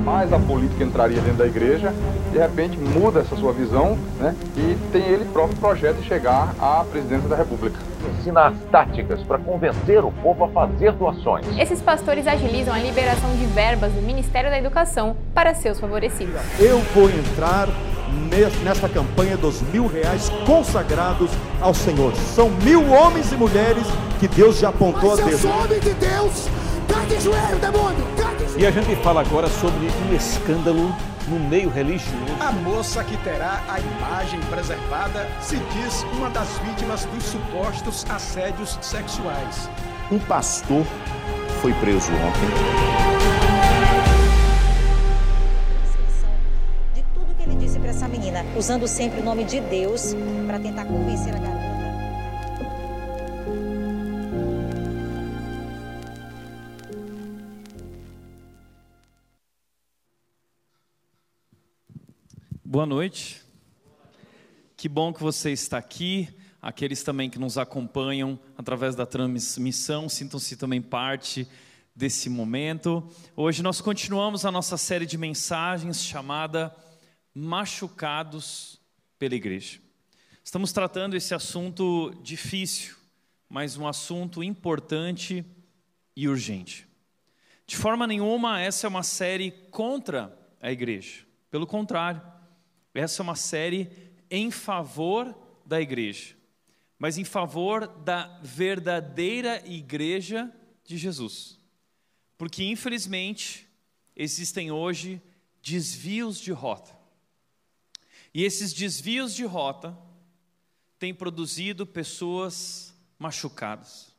jamais a política entraria dentro da igreja, de repente muda essa sua visão né, e tem ele próprio projeto de chegar à presidência da República. Ensina as táticas para convencer o povo a fazer doações. Esses pastores agilizam a liberação de verbas do Ministério da Educação para seus favorecidos. Eu vou entrar nessa campanha dos mil reais consagrados ao Senhor. São mil homens e mulheres que Deus já apontou Mas a Deus. Eu sou homem de Deus. Cai de joelho, demônio. E a gente fala agora sobre um escândalo no meio religioso. A moça que terá a imagem preservada se diz uma das vítimas dos supostos assédios sexuais. Um pastor foi preso ontem. de tudo que ele disse para essa menina, usando sempre o nome de Deus para tentar convencer a garota. Boa noite. Que bom que você está aqui. Aqueles também que nos acompanham através da transmissão, sintam-se também parte desse momento. Hoje nós continuamos a nossa série de mensagens chamada Machucados pela Igreja. Estamos tratando esse assunto difícil, mas um assunto importante e urgente. De forma nenhuma, essa é uma série contra a igreja. Pelo contrário, essa é uma série em favor da igreja, mas em favor da verdadeira igreja de Jesus. Porque, infelizmente, existem hoje desvios de rota. E esses desvios de rota têm produzido pessoas machucadas,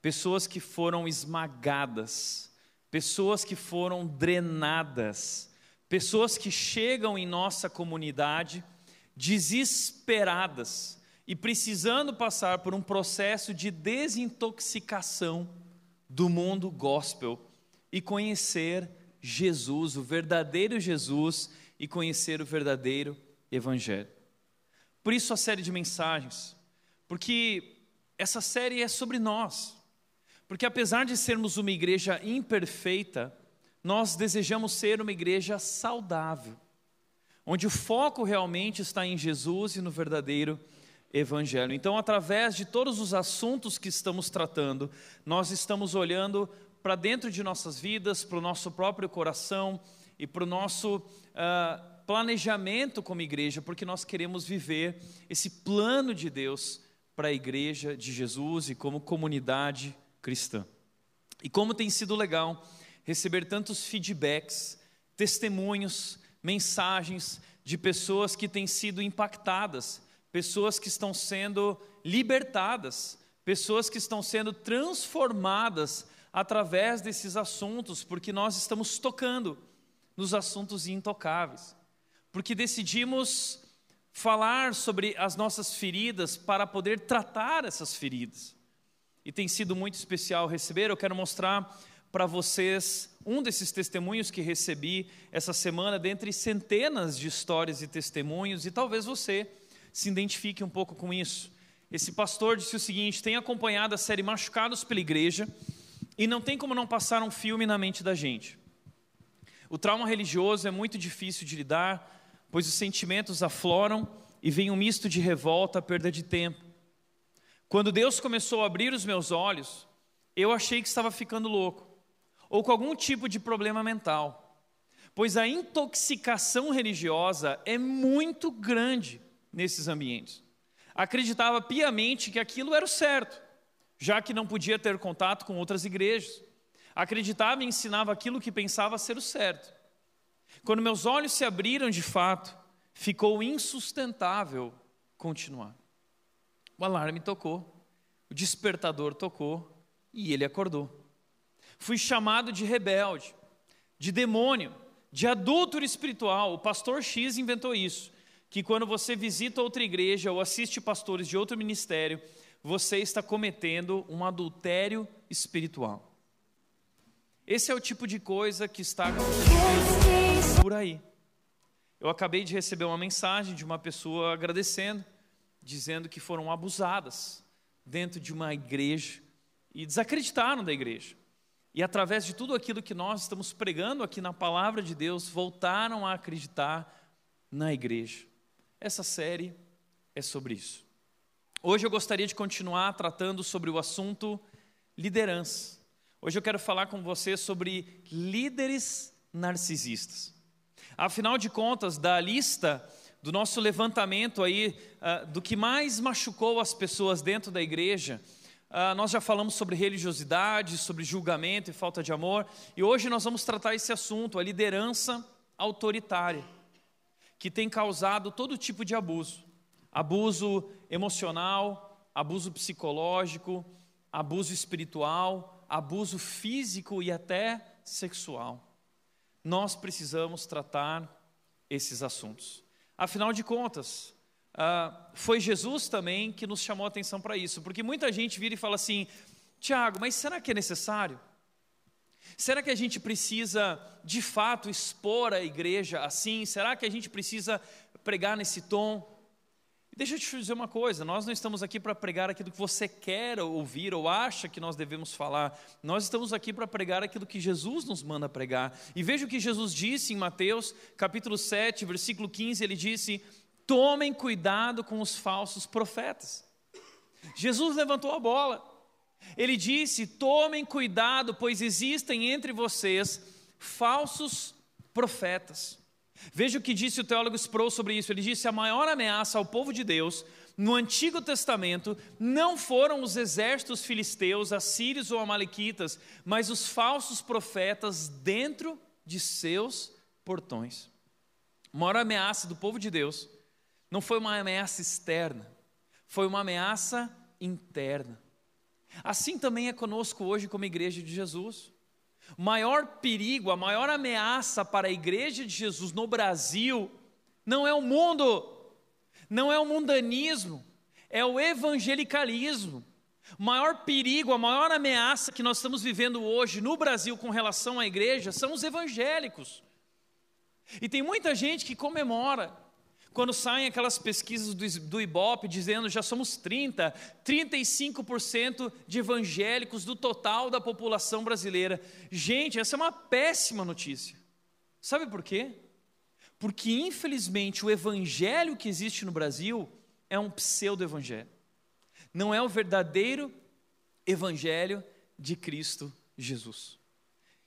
pessoas que foram esmagadas, pessoas que foram drenadas, pessoas que chegam em nossa comunidade desesperadas e precisando passar por um processo de desintoxicação do mundo gospel e conhecer Jesus, o verdadeiro Jesus e conhecer o verdadeiro evangelho. Por isso a série de mensagens, porque essa série é sobre nós. Porque apesar de sermos uma igreja imperfeita, nós desejamos ser uma igreja saudável, onde o foco realmente está em Jesus e no verdadeiro evangelho. Então, através de todos os assuntos que estamos tratando, nós estamos olhando para dentro de nossas vidas, para o nosso próprio coração e para o nosso uh, planejamento como igreja, porque nós queremos viver esse plano de Deus para a igreja de Jesus e como comunidade cristã. E como tem sido legal receber tantos feedbacks, testemunhos, mensagens de pessoas que têm sido impactadas, pessoas que estão sendo libertadas, pessoas que estão sendo transformadas através desses assuntos, porque nós estamos tocando nos assuntos intocáveis. Porque decidimos falar sobre as nossas feridas para poder tratar essas feridas. E tem sido muito especial receber, eu quero mostrar para vocês um desses testemunhos que recebi essa semana, dentre centenas de histórias e testemunhos, e talvez você se identifique um pouco com isso. Esse pastor disse o seguinte: tem acompanhado a série Machucados pela Igreja e não tem como não passar um filme na mente da gente. O trauma religioso é muito difícil de lidar, pois os sentimentos afloram e vem um misto de revolta, perda de tempo. Quando Deus começou a abrir os meus olhos, eu achei que estava ficando louco ou com algum tipo de problema mental, pois a intoxicação religiosa é muito grande nesses ambientes. Acreditava piamente que aquilo era o certo, já que não podia ter contato com outras igrejas. Acreditava e ensinava aquilo que pensava ser o certo. Quando meus olhos se abriram de fato, ficou insustentável continuar. O alarme tocou, o despertador tocou e ele acordou. Fui chamado de rebelde, de demônio, de adúltero espiritual. O pastor X inventou isso, que quando você visita outra igreja ou assiste pastores de outro ministério, você está cometendo um adultério espiritual. Esse é o tipo de coisa que está acontecendo por aí. Eu acabei de receber uma mensagem de uma pessoa agradecendo, dizendo que foram abusadas dentro de uma igreja e desacreditaram da igreja. E através de tudo aquilo que nós estamos pregando aqui na palavra de Deus, voltaram a acreditar na igreja. Essa série é sobre isso. Hoje eu gostaria de continuar tratando sobre o assunto liderança. Hoje eu quero falar com você sobre líderes narcisistas. Afinal de contas, da lista do nosso levantamento aí, uh, do que mais machucou as pessoas dentro da igreja, uh, nós já falamos sobre religiosidade, sobre julgamento e falta de amor, e hoje nós vamos tratar esse assunto, a liderança autoritária, que tem causado todo tipo de abuso: abuso emocional, abuso psicológico, abuso espiritual, abuso físico e até sexual nós precisamos tratar esses assuntos. Afinal de contas, uh, foi Jesus também que nos chamou a atenção para isso, porque muita gente vira e fala assim: Tiago, mas será que é necessário? Será que a gente precisa de fato expor a igreja assim? Será que a gente precisa pregar nesse tom? Deixa eu te dizer uma coisa: nós não estamos aqui para pregar aquilo que você quer ouvir ou acha que nós devemos falar. Nós estamos aqui para pregar aquilo que Jesus nos manda pregar. E veja o que Jesus disse em Mateus, capítulo 7, versículo 15: ele disse: Tomem cuidado com os falsos profetas. Jesus levantou a bola. Ele disse: Tomem cuidado, pois existem entre vocês falsos profetas. Veja o que disse o teólogo Sproul sobre isso. Ele disse: a maior ameaça ao povo de Deus no Antigo Testamento não foram os exércitos filisteus, assírios ou amalequitas, mas os falsos profetas dentro de seus portões. A maior ameaça do povo de Deus não foi uma ameaça externa, foi uma ameaça interna. Assim também é conosco hoje, como igreja de Jesus. O maior perigo, a maior ameaça para a igreja de Jesus no Brasil não é o mundo, não é o mundanismo, é o evangelicalismo. O maior perigo, a maior ameaça que nós estamos vivendo hoje no Brasil com relação à igreja são os evangélicos. E tem muita gente que comemora quando saem aquelas pesquisas do, Ibope dizendo já somos 30, 35% de evangélicos do total da população brasileira. Gente, essa é uma péssima notícia. Sabe por quê? Porque infelizmente o evangelho que existe no Brasil é um pseudo-evangelho. Não é o verdadeiro evangelho de Cristo Jesus.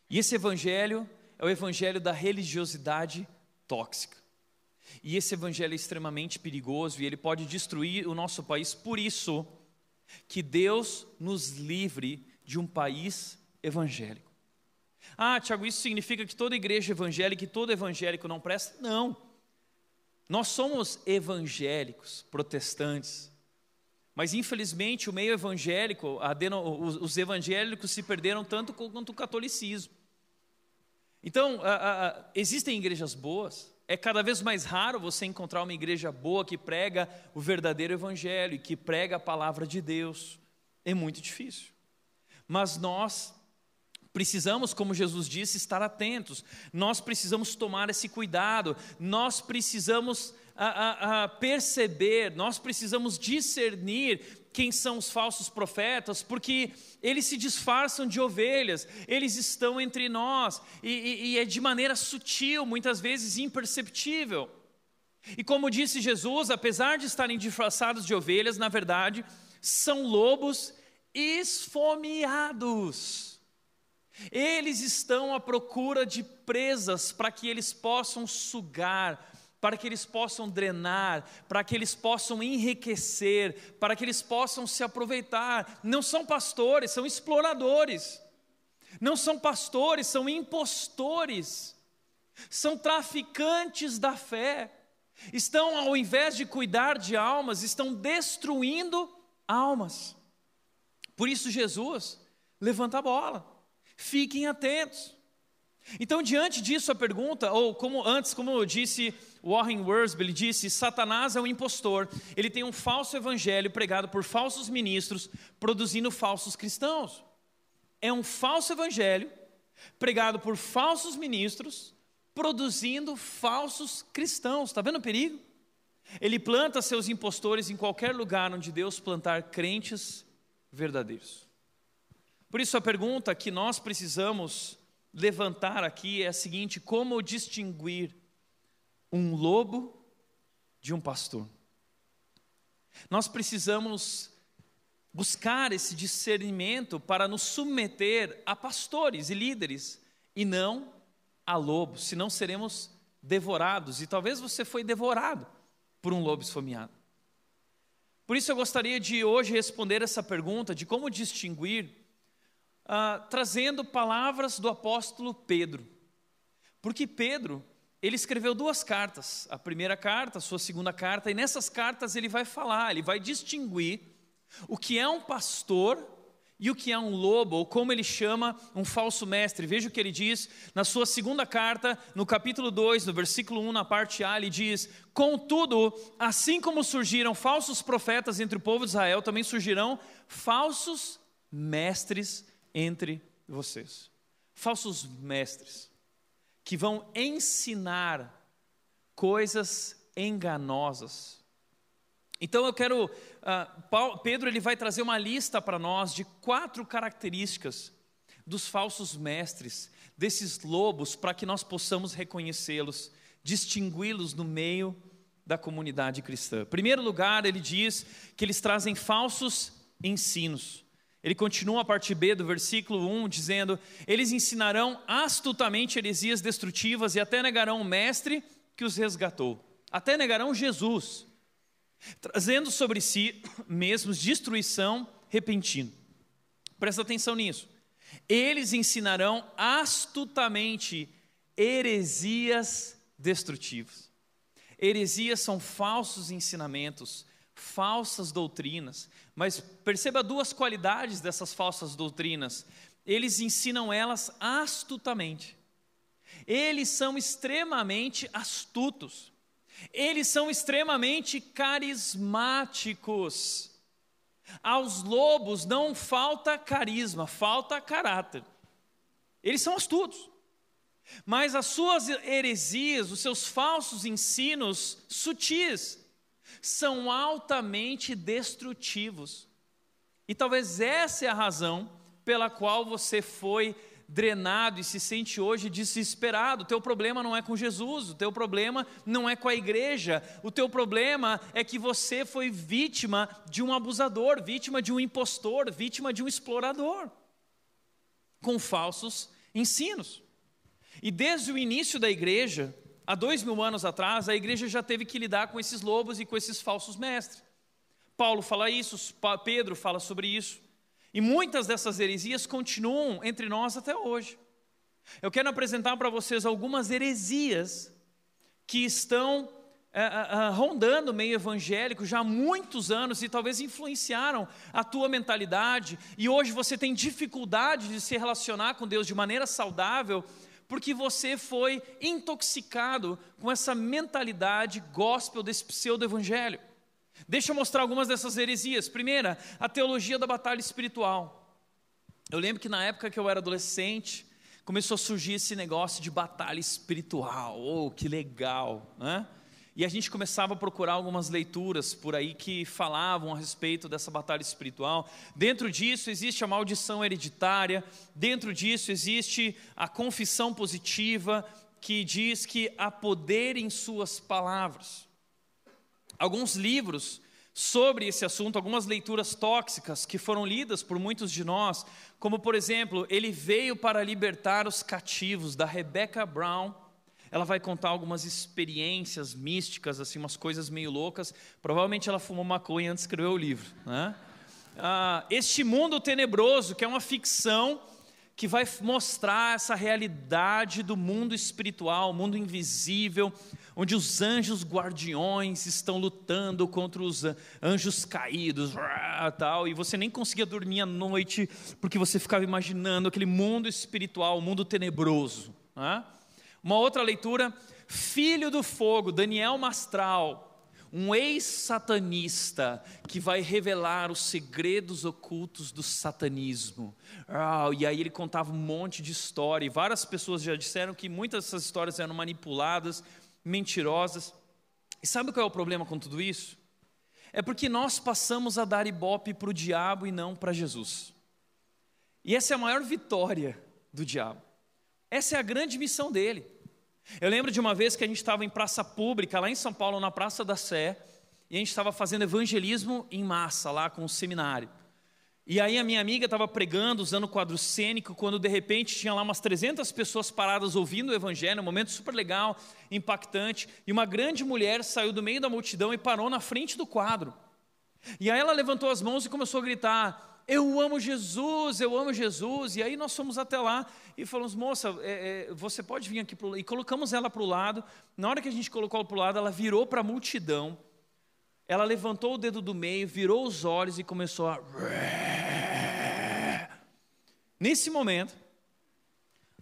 E esse evangelho é o evangelho da religiosidade tóxica. E esse evangelho é extremamente perigoso e ele pode destruir o nosso país. Por isso, que Deus nos livre de um país evangélico. Ah, Tiago, isso significa que toda igreja evangélica e todo evangélico não presta? Não. Nós somos evangélicos, protestantes. Mas infelizmente o meio evangélico, os evangélicos se perderam tanto quanto o catolicismo. Então, existem igrejas boas, é cada vez mais raro você encontrar uma igreja boa que prega o verdadeiro evangelho e que prega a palavra de Deus. É muito difícil. Mas nós precisamos, como Jesus disse, estar atentos. Nós precisamos tomar esse cuidado. Nós precisamos a, a, a perceber, nós precisamos discernir quem são os falsos profetas, porque eles se disfarçam de ovelhas, eles estão entre nós, e, e, e é de maneira sutil, muitas vezes imperceptível. E como disse Jesus, apesar de estarem disfarçados de ovelhas, na verdade, são lobos esfomeados. Eles estão à procura de presas para que eles possam sugar, para que eles possam drenar, para que eles possam enriquecer, para que eles possam se aproveitar. Não são pastores, são exploradores. Não são pastores, são impostores. São traficantes da fé. Estão, ao invés de cuidar de almas, estão destruindo almas. Por isso, Jesus levanta a bola. Fiquem atentos. Então, diante disso, a pergunta, ou como antes, como eu disse Warren Worsby, disse: Satanás é um impostor, ele tem um falso evangelho pregado por falsos ministros, produzindo falsos cristãos. É um falso evangelho pregado por falsos ministros, produzindo falsos cristãos. Está vendo o perigo? Ele planta seus impostores em qualquer lugar onde Deus plantar crentes verdadeiros. Por isso, a pergunta que nós precisamos levantar aqui é a seguinte: como distinguir um lobo de um pastor? Nós precisamos buscar esse discernimento para nos submeter a pastores e líderes e não a lobos, senão seremos devorados. E talvez você foi devorado por um lobo esfomeado. Por isso eu gostaria de hoje responder essa pergunta de como distinguir, uh, trazendo palavras do apóstolo Pedro. Porque Pedro, ele escreveu duas cartas, a primeira carta, a sua segunda carta, e nessas cartas ele vai falar, ele vai distinguir o que é um pastor e o que é um lobo, ou como ele chama um falso mestre. Veja o que ele diz na sua segunda carta, no capítulo 2, no versículo 1, na parte A, ele diz: Contudo, assim como surgiram falsos profetas entre o povo de Israel, também surgirão falsos mestres entre vocês. Falsos mestres que vão ensinar coisas enganosas então eu quero, uh, Pedro ele vai trazer uma lista para nós de quatro características dos falsos mestres, desses lobos, para que nós possamos reconhecê-los, distingui-los no meio da comunidade cristã. Em primeiro lugar, ele diz que eles trazem falsos ensinos. Ele continua a parte B do versículo 1 dizendo: Eles ensinarão astutamente heresias destrutivas e até negarão o mestre que os resgatou, até negarão Jesus trazendo sobre si mesmos destruição repentina. Presta atenção nisso. Eles ensinarão astutamente heresias destrutivas. Heresias são falsos ensinamentos, falsas doutrinas, mas perceba duas qualidades dessas falsas doutrinas. Eles ensinam elas astutamente. Eles são extremamente astutos. Eles são extremamente carismáticos. Aos lobos não falta carisma, falta caráter. Eles são astutos. Mas as suas heresias, os seus falsos ensinos sutis, são altamente destrutivos. E talvez essa é a razão pela qual você foi drenado e se sente hoje desesperado. O teu problema não é com Jesus, o teu problema não é com a igreja, o teu problema é que você foi vítima de um abusador, vítima de um impostor, vítima de um explorador, com falsos ensinos. E desde o início da igreja, há dois mil anos atrás, a igreja já teve que lidar com esses lobos e com esses falsos mestres. Paulo fala isso, Pedro fala sobre isso. E muitas dessas heresias continuam entre nós até hoje. Eu quero apresentar para vocês algumas heresias que estão é, é, rondando o meio evangélico já há muitos anos e talvez influenciaram a tua mentalidade, e hoje você tem dificuldade de se relacionar com Deus de maneira saudável, porque você foi intoxicado com essa mentalidade gospel desse pseudo-evangelho. Deixa eu mostrar algumas dessas heresias. Primeira, a teologia da batalha espiritual. Eu lembro que na época que eu era adolescente, começou a surgir esse negócio de batalha espiritual. Oh, que legal, né? E a gente começava a procurar algumas leituras por aí que falavam a respeito dessa batalha espiritual. Dentro disso existe a maldição hereditária, dentro disso existe a confissão positiva, que diz que há poder em suas palavras alguns livros sobre esse assunto, algumas leituras tóxicas que foram lidas por muitos de nós, como por exemplo, Ele veio para libertar os cativos, da Rebecca Brown. Ela vai contar algumas experiências místicas, assim, umas coisas meio loucas. Provavelmente ela fumou maconha antes de escrever o livro. Né? Ah, este mundo tenebroso, que é uma ficção que vai mostrar essa realidade do mundo espiritual, mundo invisível, onde os anjos guardiões estão lutando contra os anjos caídos, tal, e você nem conseguia dormir à noite porque você ficava imaginando aquele mundo espiritual, mundo tenebroso. Né? Uma outra leitura, Filho do Fogo, Daniel Mastral, um ex-satanista que vai revelar os segredos ocultos do satanismo. E aí ele contava um monte de história, e várias pessoas já disseram que muitas dessas histórias eram manipuladas, mentirosas. E sabe qual é o problema com tudo isso? É porque nós passamos a dar ibope para o diabo e não para Jesus. E essa é a maior vitória do diabo. Essa é a grande missão dele. Eu lembro de uma vez que a gente estava em praça pública, lá em São Paulo, na Praça da Sé, e a gente estava fazendo evangelismo em massa lá com o seminário. E aí a minha amiga estava pregando, usando quadro cênico, quando de repente tinha lá umas 300 pessoas paradas ouvindo o evangelho, um momento super legal, impactante, e uma grande mulher saiu do meio da multidão e parou na frente do quadro. E aí ela levantou as mãos e começou a gritar: Eu amo Jesus, eu amo Jesus. E aí nós fomos até lá e falamos: Moça, é, é, você pode vir aqui para. E colocamos ela para o lado. Na hora que a gente colocou ela para o lado, ela virou para a multidão. Ela levantou o dedo do meio, virou os olhos e começou a. Nesse momento,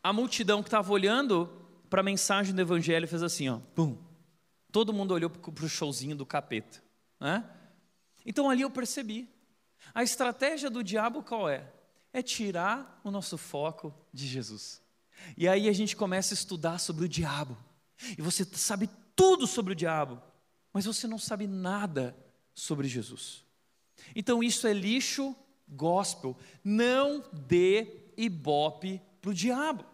a multidão que estava olhando para a mensagem do Evangelho fez assim: ó, pum. Todo mundo olhou para o showzinho do capeta. Né? Então ali eu percebi. A estratégia do diabo qual é? É tirar o nosso foco de Jesus. E aí a gente começa a estudar sobre o diabo. E você sabe tudo sobre o diabo, mas você não sabe nada sobre Jesus. Então isso é lixo gospel. Não dê ibope para o diabo.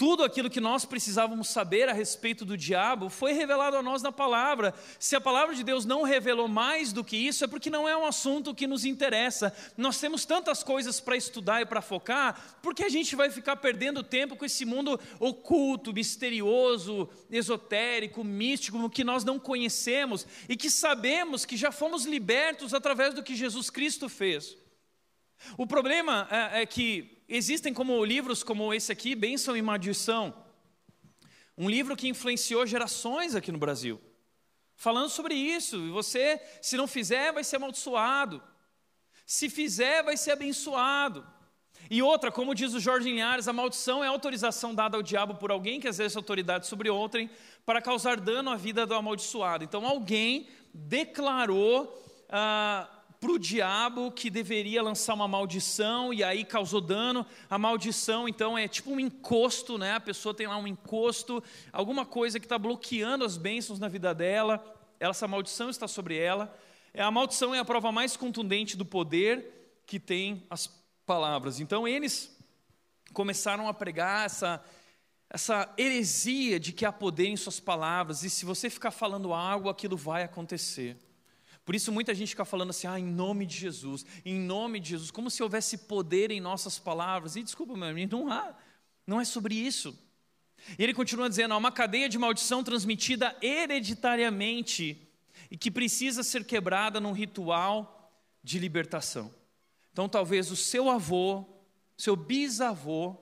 Tudo aquilo que nós precisávamos saber a respeito do diabo foi revelado a nós na palavra. Se a palavra de Deus não revelou mais do que isso, é porque não é um assunto que nos interessa. Nós temos tantas coisas para estudar e para focar, porque a gente vai ficar perdendo tempo com esse mundo oculto, misterioso, esotérico, místico, que nós não conhecemos e que sabemos que já fomos libertos através do que Jesus Cristo fez. O problema é, é que existem como livros como esse aqui, Bênção e Maldição, um livro que influenciou gerações aqui no Brasil, falando sobre isso. E você, se não fizer, vai ser amaldiçoado. Se fizer, vai ser abençoado. E outra, como diz o Jorge Linhares, a maldição é a autorização dada ao diabo por alguém que exerce autoridade sobre outrem para causar dano à vida do amaldiçoado. Então, alguém declarou. Ah, para o diabo que deveria lançar uma maldição e aí causou dano. A maldição, então, é tipo um encosto, né? A pessoa tem lá um encosto, alguma coisa que está bloqueando as bênçãos na vida dela. Essa maldição está sobre ela. É, a maldição é a prova mais contundente do poder que tem as palavras. Então, eles começaram a pregar essa essa heresia de que há poder em suas palavras, e se você ficar falando algo, aquilo vai acontecer. Por isso muita gente fica falando assim, ah, em nome de Jesus, em nome de Jesus, como se houvesse poder em nossas palavras. E desculpa, meu amigo, não há, não é sobre isso. E ele continua dizendo, há uma cadeia de maldição transmitida hereditariamente e que precisa ser quebrada num ritual de libertação. Então talvez o seu avô, seu bisavô,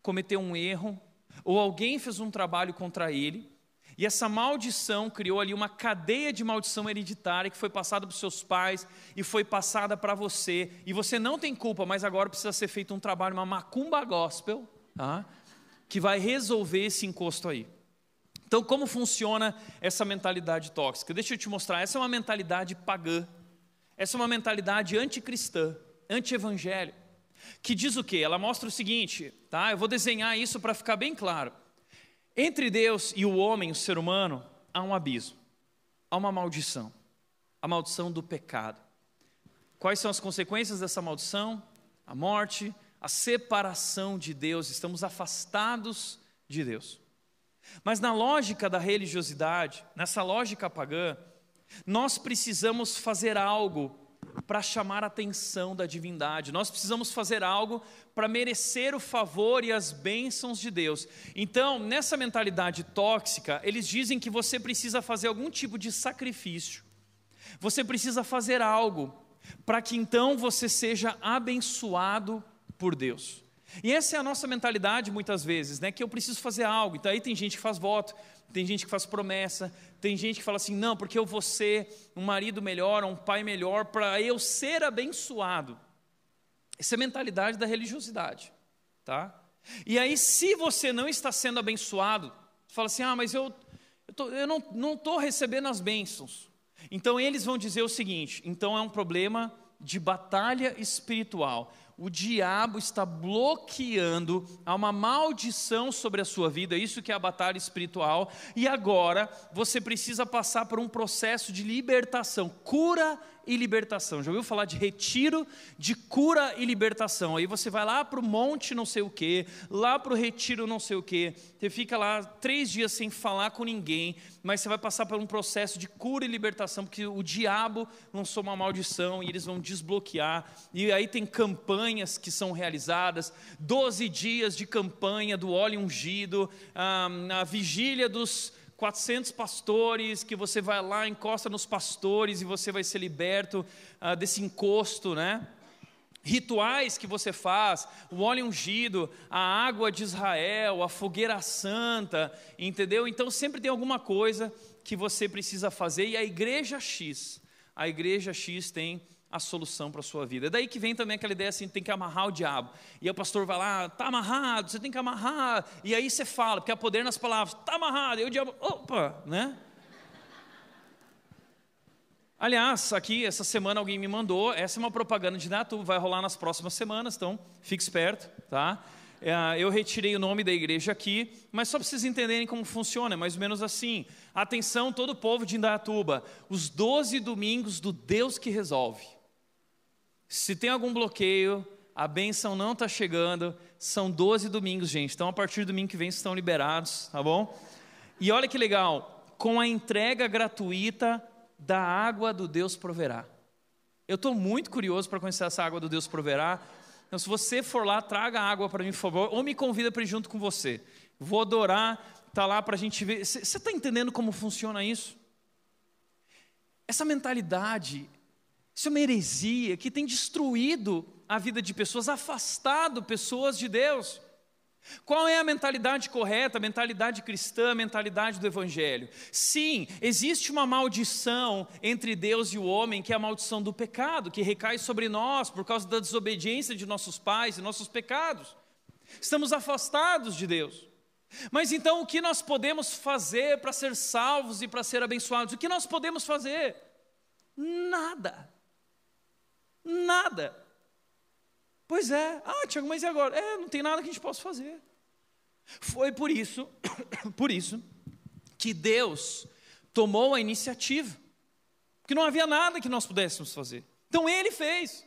cometeu um erro, ou alguém fez um trabalho contra ele, e essa maldição criou ali uma cadeia de maldição hereditária que foi passada para os seus pais e foi passada para você. E você não tem culpa, mas agora precisa ser feito um trabalho, uma macumba gospel, tá? que vai resolver esse encosto aí. Então, como funciona essa mentalidade tóxica? Deixa eu te mostrar. Essa é uma mentalidade pagã. Essa é uma mentalidade anticristã, anti-evangelho. Que diz o quê? Ela mostra o seguinte, tá? Eu vou desenhar isso para ficar bem claro. Entre Deus e o homem, o ser humano, há um abismo, há uma maldição, a maldição do pecado. Quais são as consequências dessa maldição? A morte, a separação de Deus, estamos afastados de Deus. Mas na lógica da religiosidade, nessa lógica pagã, nós precisamos fazer algo para chamar a atenção da divindade. Nós precisamos fazer algo para merecer o favor e as bênçãos de Deus. Então, nessa mentalidade tóxica, eles dizem que você precisa fazer algum tipo de sacrifício. Você precisa fazer algo para que então você seja abençoado por Deus. E essa é a nossa mentalidade muitas vezes, né? Que eu preciso fazer algo. Então aí tem gente que faz voto, tem gente que faz promessa, tem gente que fala assim: não, porque eu vou ser um marido melhor, um pai melhor, para eu ser abençoado. Essa é a mentalidade da religiosidade, tá? E aí, se você não está sendo abençoado, fala assim: ah, mas eu, eu, tô, eu não estou recebendo as bênçãos. Então eles vão dizer o seguinte: então é um problema de batalha espiritual. O diabo está bloqueando, há uma maldição sobre a sua vida, isso que é a batalha espiritual, e agora você precisa passar por um processo de libertação, cura e libertação. Já ouviu falar de retiro, de cura e libertação? Aí você vai lá para o monte não sei o que, lá para o retiro não sei o que, você fica lá três dias sem falar com ninguém, mas você vai passar por um processo de cura e libertação, porque o diabo lançou uma maldição e eles vão desbloquear, e aí tem campanhas que são realizadas, 12 dias de campanha do óleo ungido, ah, a vigília dos 400 pastores, que você vai lá, encosta nos pastores e você vai ser liberto ah, desse encosto, né? Rituais que você faz, o óleo ungido, a água de Israel, a fogueira santa, entendeu? Então sempre tem alguma coisa que você precisa fazer e a igreja X, a igreja X tem a solução para a sua vida. É daí que vem também aquela ideia assim, tem que amarrar o diabo. E aí o pastor vai lá, tá amarrado, você tem que amarrar. E aí você fala, porque há poder nas palavras, tá amarrado. E o diabo, opa, né? Aliás, aqui essa semana alguém me mandou, essa é uma propaganda de Natu, vai rolar nas próximas semanas, então fique esperto, tá? É, eu retirei o nome da igreja aqui, mas só para vocês entenderem como funciona, é mais ou menos assim. Atenção, todo o povo de Indaiatuba, os 12 domingos do Deus que resolve. Se tem algum bloqueio, a benção não está chegando, são 12 domingos, gente. Então, a partir do domingo que vem, estão liberados, tá bom? E olha que legal, com a entrega gratuita da água do Deus proverá. Eu estou muito curioso para conhecer essa água do Deus proverá. Então, se você for lá, traga água para mim, por favor, ou me convida para ir junto com você. Vou adorar, tá lá para a gente ver. Você está entendendo como funciona isso? Essa mentalidade isso é uma heresia que tem destruído a vida de pessoas, afastado pessoas de Deus. Qual é a mentalidade correta, a mentalidade cristã, a mentalidade do Evangelho? Sim, existe uma maldição entre Deus e o homem, que é a maldição do pecado, que recai sobre nós por causa da desobediência de nossos pais e nossos pecados. Estamos afastados de Deus. Mas então o que nós podemos fazer para ser salvos e para ser abençoados? O que nós podemos fazer? Nada. Nada. Pois é. Ah, Tiago, mas e agora? É, não tem nada que a gente possa fazer. Foi por isso, por isso, que Deus tomou a iniciativa. Porque não havia nada que nós pudéssemos fazer. Então Ele fez.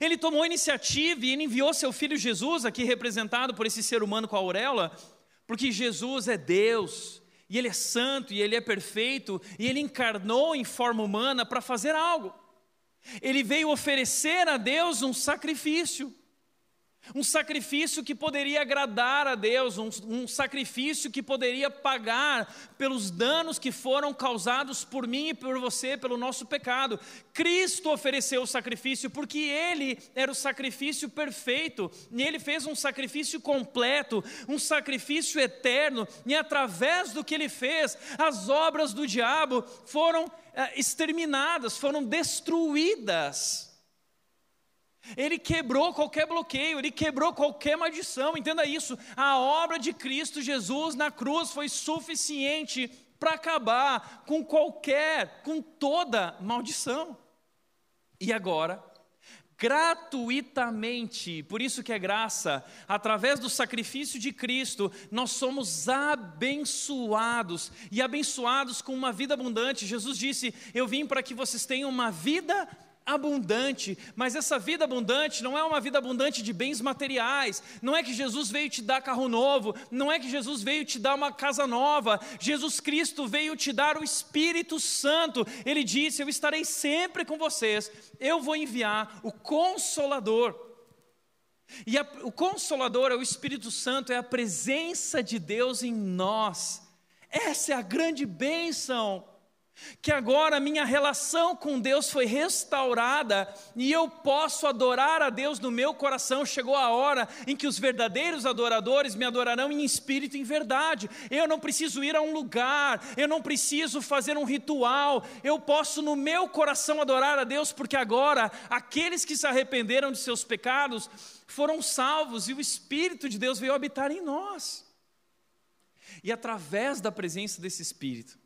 Ele tomou a iniciativa e ele enviou seu filho Jesus, aqui representado por esse ser humano com a auréola, porque Jesus é Deus, e Ele é santo, e Ele é perfeito, e Ele encarnou em forma humana para fazer algo. Ele veio oferecer a Deus um sacrifício. Um sacrifício que poderia agradar a Deus, um, um, sacrifício que poderia pagar pelos danos que foram causados por mim e por você, pelo nosso pecado. Cristo ofereceu o sacrifício porque Ele era o sacrifício perfeito, e Ele fez um sacrifício completo, um sacrifício eterno, e através do que Ele fez, as obras do diabo foram eh, exterminadas, foram destruídas. Ele quebrou qualquer bloqueio, ele quebrou qualquer maldição, entenda isso. A obra de Cristo Jesus na cruz foi suficiente para acabar com qualquer, com toda maldição. E agora, gratuitamente, por isso que é graça, através do sacrifício de Cristo, nós somos abençoados e abençoados com uma vida abundante. Jesus disse: Eu vim para que vocês tenham uma vida abundante, mas essa vida abundante não é uma vida abundante de bens materiais, não é que Jesus veio te dar carro novo, não é que Jesus veio te dar uma casa nova, Jesus Cristo veio te dar o Espírito Santo, ele disse: Eu estarei sempre com vocês, eu vou enviar o Consolador. E a, o Consolador é o Espírito Santo, é a presença de Deus em nós, essa é a grande bênção que agora minha relação com Deus foi restaurada e eu posso adorar a Deus no meu coração. Chegou a hora em que os verdadeiros adoradores me adorarão em espírito e em verdade. Eu não preciso ir a um lugar, eu não preciso fazer um ritual, eu posso no meu coração adorar a Deus, porque agora aqueles que se arrependeram de seus pecados foram salvos e o Espírito de Deus veio habitar em nós. E através da presença desse Espírito,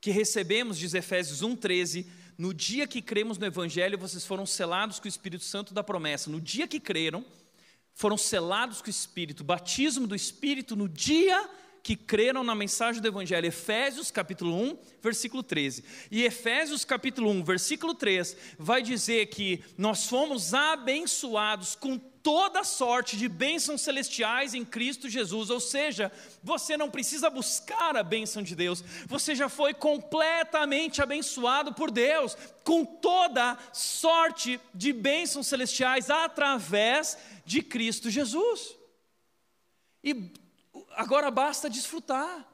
que recebemos, diz Efésios 1,13, no dia que cremos no Evangelho, vocês foram selados com o Espírito Santo da promessa. No dia que creram, foram selados com o Espírito, batismo do Espírito no dia que creram na mensagem do Evangelho. Efésios capítulo 1, versículo 13. E Efésios capítulo 1, versículo 3 vai dizer que nós fomos abençoados com toda sorte de bênçãos celestiais em Cristo Jesus. Ou seja, você não precisa buscar a bênção de Deus, você já foi completamente abençoado por Deus, com toda sorte de bênçãos celestiais através de Cristo Jesus. E agora basta desfrutar,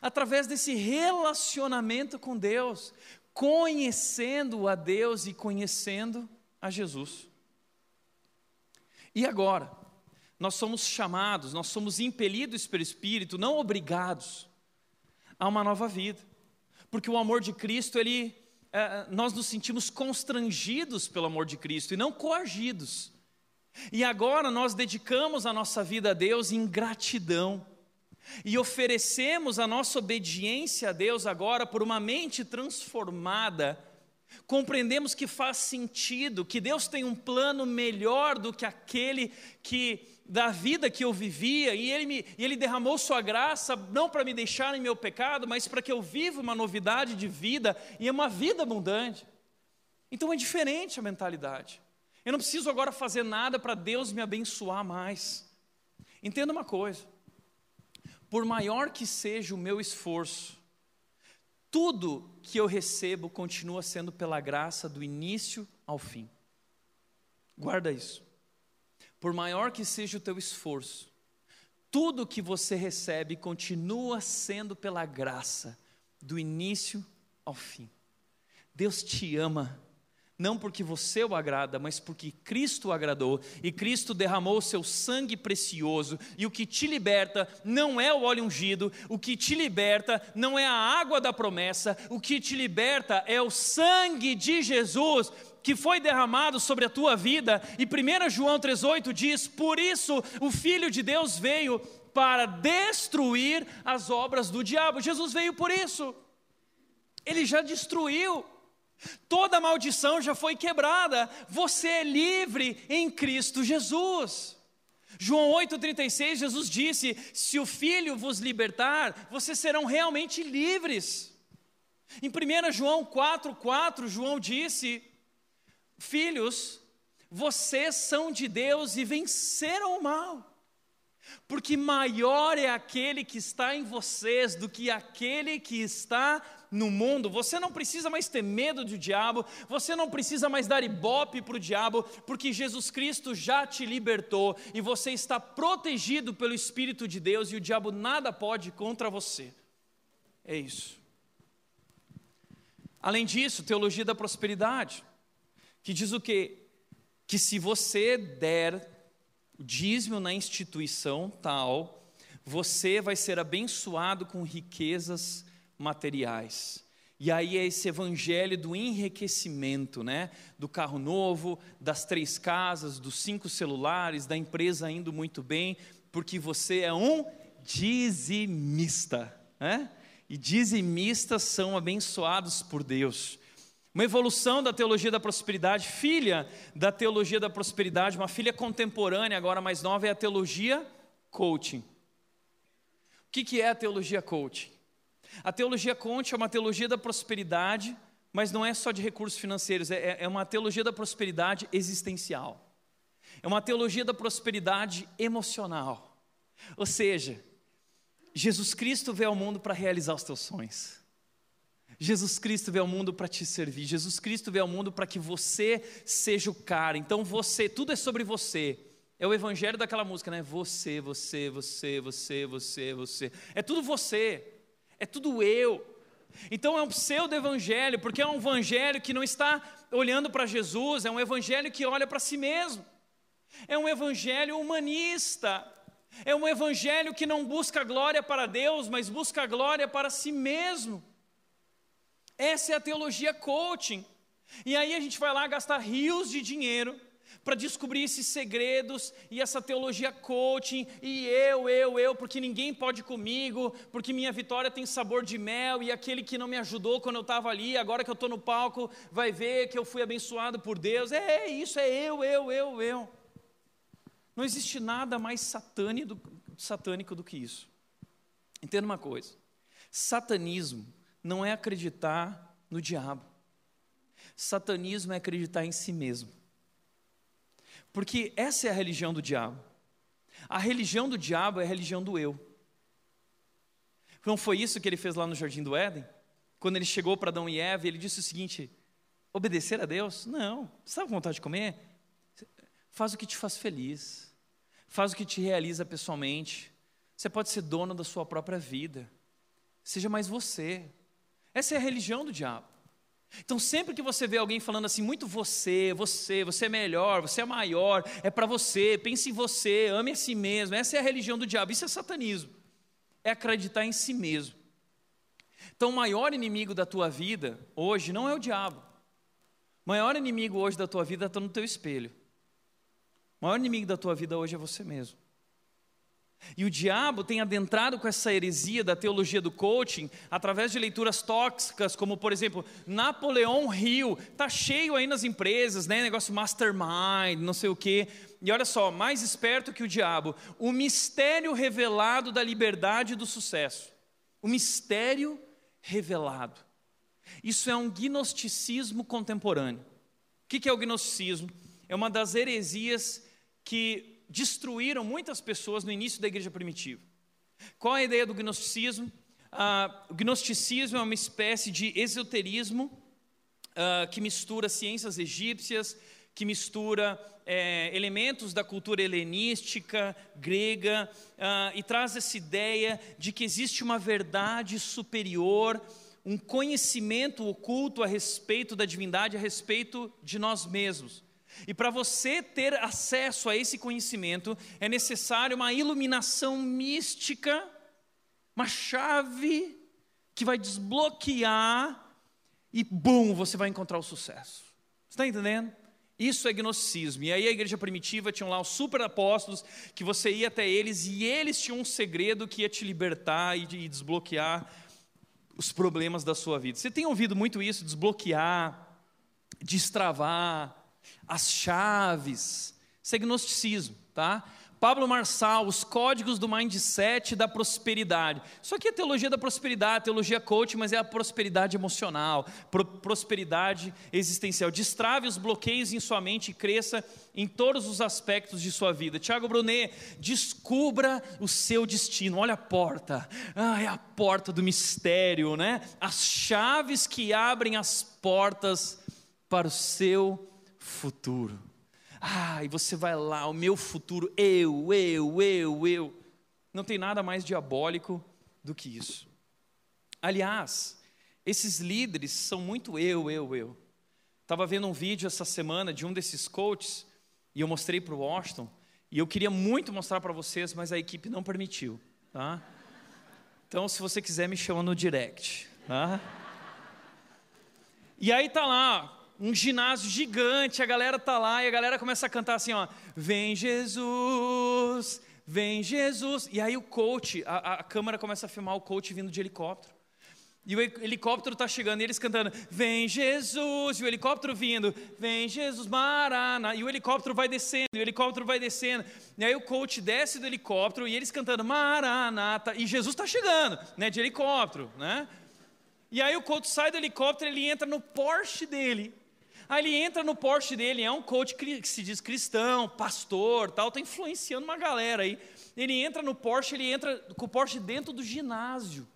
através desse relacionamento com Deus, conhecendo a Deus e conhecendo a Jesus. E agora, nós somos chamados, nós somos impelidos pelo Espírito, não obrigados, a uma nova vida, porque o amor de Cristo, ele, é, nós nos sentimos constrangidos pelo amor de Cristo e não coagidos. E agora nós dedicamos a nossa vida a Deus em gratidão. E oferecemos a nossa obediência a Deus agora por uma mente transformada. Compreendemos que faz sentido, que Deus tem um plano melhor do que aquele que da vida que eu vivia, e Ele, me, e ele derramou Sua graça, não para me deixar em meu pecado, mas para que eu viva uma novidade de vida e uma vida abundante. Então é diferente a mentalidade. Eu não preciso agora fazer nada para Deus me abençoar mais. Entenda uma coisa: por maior que seja o meu esforço, tudo que eu recebo continua sendo pela graça do início ao fim. Guarda isso. Por maior que seja o teu esforço, tudo que você recebe continua sendo pela graça do início ao fim. Deus te ama não porque você o agrada, mas porque Cristo o agradou e Cristo derramou o seu sangue precioso. E o que te liberta não é o óleo ungido, o que te liberta não é a água da promessa, o que te liberta é o sangue de Jesus que foi derramado sobre a tua vida. E 1 João 3,8 diz: Por isso o Filho de Deus veio para destruir as obras do diabo. Jesus veio por isso, ele já destruiu. Toda maldição já foi quebrada, você é livre em Cristo Jesus. João 8,36, Jesus disse: Se o Filho vos libertar, vocês serão realmente livres. Em 1 João 4,4, João disse: Filhos, vocês são de Deus e venceram o mal porque maior é aquele que está em vocês do que aquele que está no mundo. Você não precisa mais ter medo do diabo, você não precisa mais dar ibope para o diabo, porque Jesus Cristo já te libertou e você está protegido pelo Espírito de Deus e o diabo nada pode contra você. É isso. Além disso, teologia da prosperidade, que diz o quê? Que se você der o dízimo na instituição tal, você vai ser abençoado com riquezas materiais. E aí é esse evangelho do enriquecimento, né? Do carro novo, das três casas, dos cinco celulares, da empresa indo muito bem, porque você é um dizimista, né? E dizimistas são abençoados por Deus. Uma evolução da teologia da prosperidade, filha da teologia da prosperidade, uma filha contemporânea, agora mais nova, é a teologia coaching. O que é a teologia coaching? A teologia coaching é uma teologia da prosperidade, mas não é só de recursos financeiros, é, é uma teologia da prosperidade existencial. É uma teologia da prosperidade emocional. Ou seja, Jesus Cristo veio ao mundo para realizar os teus sonhos. Jesus Cristo veio ao mundo para te servir. Jesus Cristo veio ao mundo para que você seja o cara. Então você, tudo é sobre você. É o evangelho daquela música, né? Você, você, você, você, você, você. É tudo você. É tudo eu. Então é um pseudo evangelho, porque é um evangelho que não está olhando para Jesus, é um evangelho que olha para si mesmo. É um evangelho humanista. É um evangelho que não busca glória para Deus, mas busca glória para si mesmo. Essa é a teologia coaching. E aí a gente vai lá gastar rios de dinheiro para descobrir esses segredos e essa teologia coaching, e eu, eu, eu, porque ninguém pode comigo, porque minha vitória tem sabor de mel, e aquele que não me ajudou quando eu estava ali, agora que eu estou no palco, vai ver que eu fui abençoado por Deus. É, é isso, é eu, eu, eu, eu. Não existe nada mais satânico, satânico do que isso. Entenda uma coisa: satanismo não é acreditar no diabo, satanismo é acreditar em si mesmo. Porque essa é a religião do diabo. A religião do diabo é a religião do eu. Não foi isso que ele fez lá no jardim do Éden? Quando ele chegou para Adão e Eva, ele disse o seguinte: obedecer a Deus? Não. Está com vontade de comer? Faz o que te faz feliz. Faz o que te realiza pessoalmente. Você pode ser dono da sua própria vida. Seja mais você. Essa é a religião do diabo. Então, sempre que você vê alguém falando assim, muito você, você, você é melhor, você é maior, é para você, pense em você, ame a si mesmo, essa é a religião do diabo, isso é satanismo, é acreditar em si mesmo. Então, o maior inimigo da tua vida hoje não é o diabo, o maior inimigo hoje da tua vida está no teu espelho, o maior inimigo da tua vida hoje é você mesmo. E o diabo tem adentrado com essa heresia da teologia do coaching através de leituras tóxicas, como por exemplo, Napoleão Hill, tá cheio aí nas empresas, né, negócio mastermind, não sei o quê. E olha só, mais esperto que o diabo, o mistério revelado da liberdade e do sucesso. O mistério revelado. Isso é um gnosticismo contemporâneo. O que é o gnosticismo? É uma das heresias que destruíram muitas pessoas no início da igreja primitiva. Qual a ideia do gnosticismo? Ah, o gnosticismo é uma espécie de esoterismo ah, que mistura ciências egípcias, que mistura é, elementos da cultura helenística, grega, ah, e traz essa ideia de que existe uma verdade superior, um conhecimento oculto a respeito da divindade, a respeito de nós mesmos. E para você ter acesso a esse conhecimento, é necessário uma iluminação mística, uma chave que vai desbloquear e, bum, você vai encontrar o sucesso. Está entendendo? Isso é gnosticismo. E aí a igreja primitiva tinha lá os super apóstolos, que você ia até eles e eles tinham um segredo que ia te libertar e desbloquear os problemas da sua vida. Você tem ouvido muito isso, desbloquear, destravar, as chaves. Isso é gnosticismo, tá? Pablo Marçal, os códigos do mindset da prosperidade. Isso aqui é teologia da prosperidade, teologia coach, mas é a prosperidade emocional, pro prosperidade existencial. Destrave os bloqueios em sua mente e cresça em todos os aspectos de sua vida. Tiago Brunet, descubra o seu destino. Olha a porta. Ah, é a porta do mistério, né? As chaves que abrem as portas para o seu futuro. Ah, e você vai lá, o meu futuro, eu, eu, eu, eu. Não tem nada mais diabólico do que isso. Aliás, esses líderes são muito eu, eu, eu. Estava vendo um vídeo essa semana de um desses coaches e eu mostrei para o Washington e eu queria muito mostrar para vocês, mas a equipe não permitiu, tá? Então, se você quiser, me chama no direct, tá? E aí tá lá, um ginásio gigante, a galera tá lá e a galera começa a cantar assim, ó, vem Jesus, vem Jesus. E aí o coach, a, a câmera começa a filmar o coach vindo de helicóptero. E o helicóptero está chegando, e eles cantando, vem Jesus, e o helicóptero vindo, vem Jesus, Maraná, e o helicóptero vai descendo, e o helicóptero vai descendo, e aí o coach desce do helicóptero, e eles cantando, Maranata, e Jesus está chegando, né, de helicóptero, né? E aí o coach sai do helicóptero, ele entra no Porsche dele, Aí ele entra no Porsche dele, é um coach que se diz cristão, pastor, tal, está influenciando uma galera aí. Ele entra no Porsche, ele entra com o Porsche dentro do ginásio.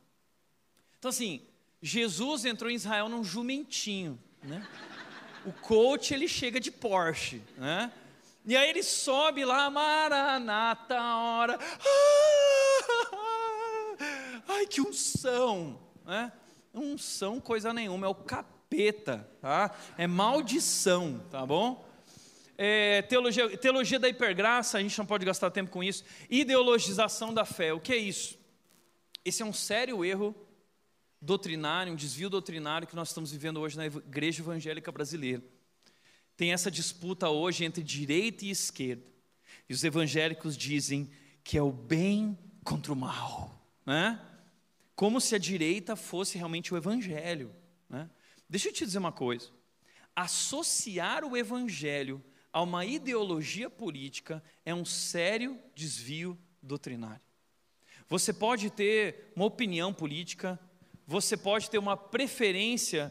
Então assim, Jesus entrou em Israel num jumentinho, né? O coach ele chega de Porsche, né? E aí ele sobe lá, Maranata, hora. Ai, que unção, né? Unção, coisa nenhuma, é o capeta capeta, tá? É maldição, tá bom? É, teologia, teologia da hipergraça, a gente não pode gastar tempo com isso. Ideologização da fé, o que é isso? Esse é um sério erro doutrinário, um desvio doutrinário que nós estamos vivendo hoje na igreja evangélica brasileira. Tem essa disputa hoje entre direita e esquerda. E os evangélicos dizem que é o bem contra o mal, né? Como se a direita fosse realmente o evangelho, né? Deixa eu te dizer uma coisa. Associar o evangelho a uma ideologia política é um sério desvio doutrinário. Você pode ter uma opinião política, você pode ter uma preferência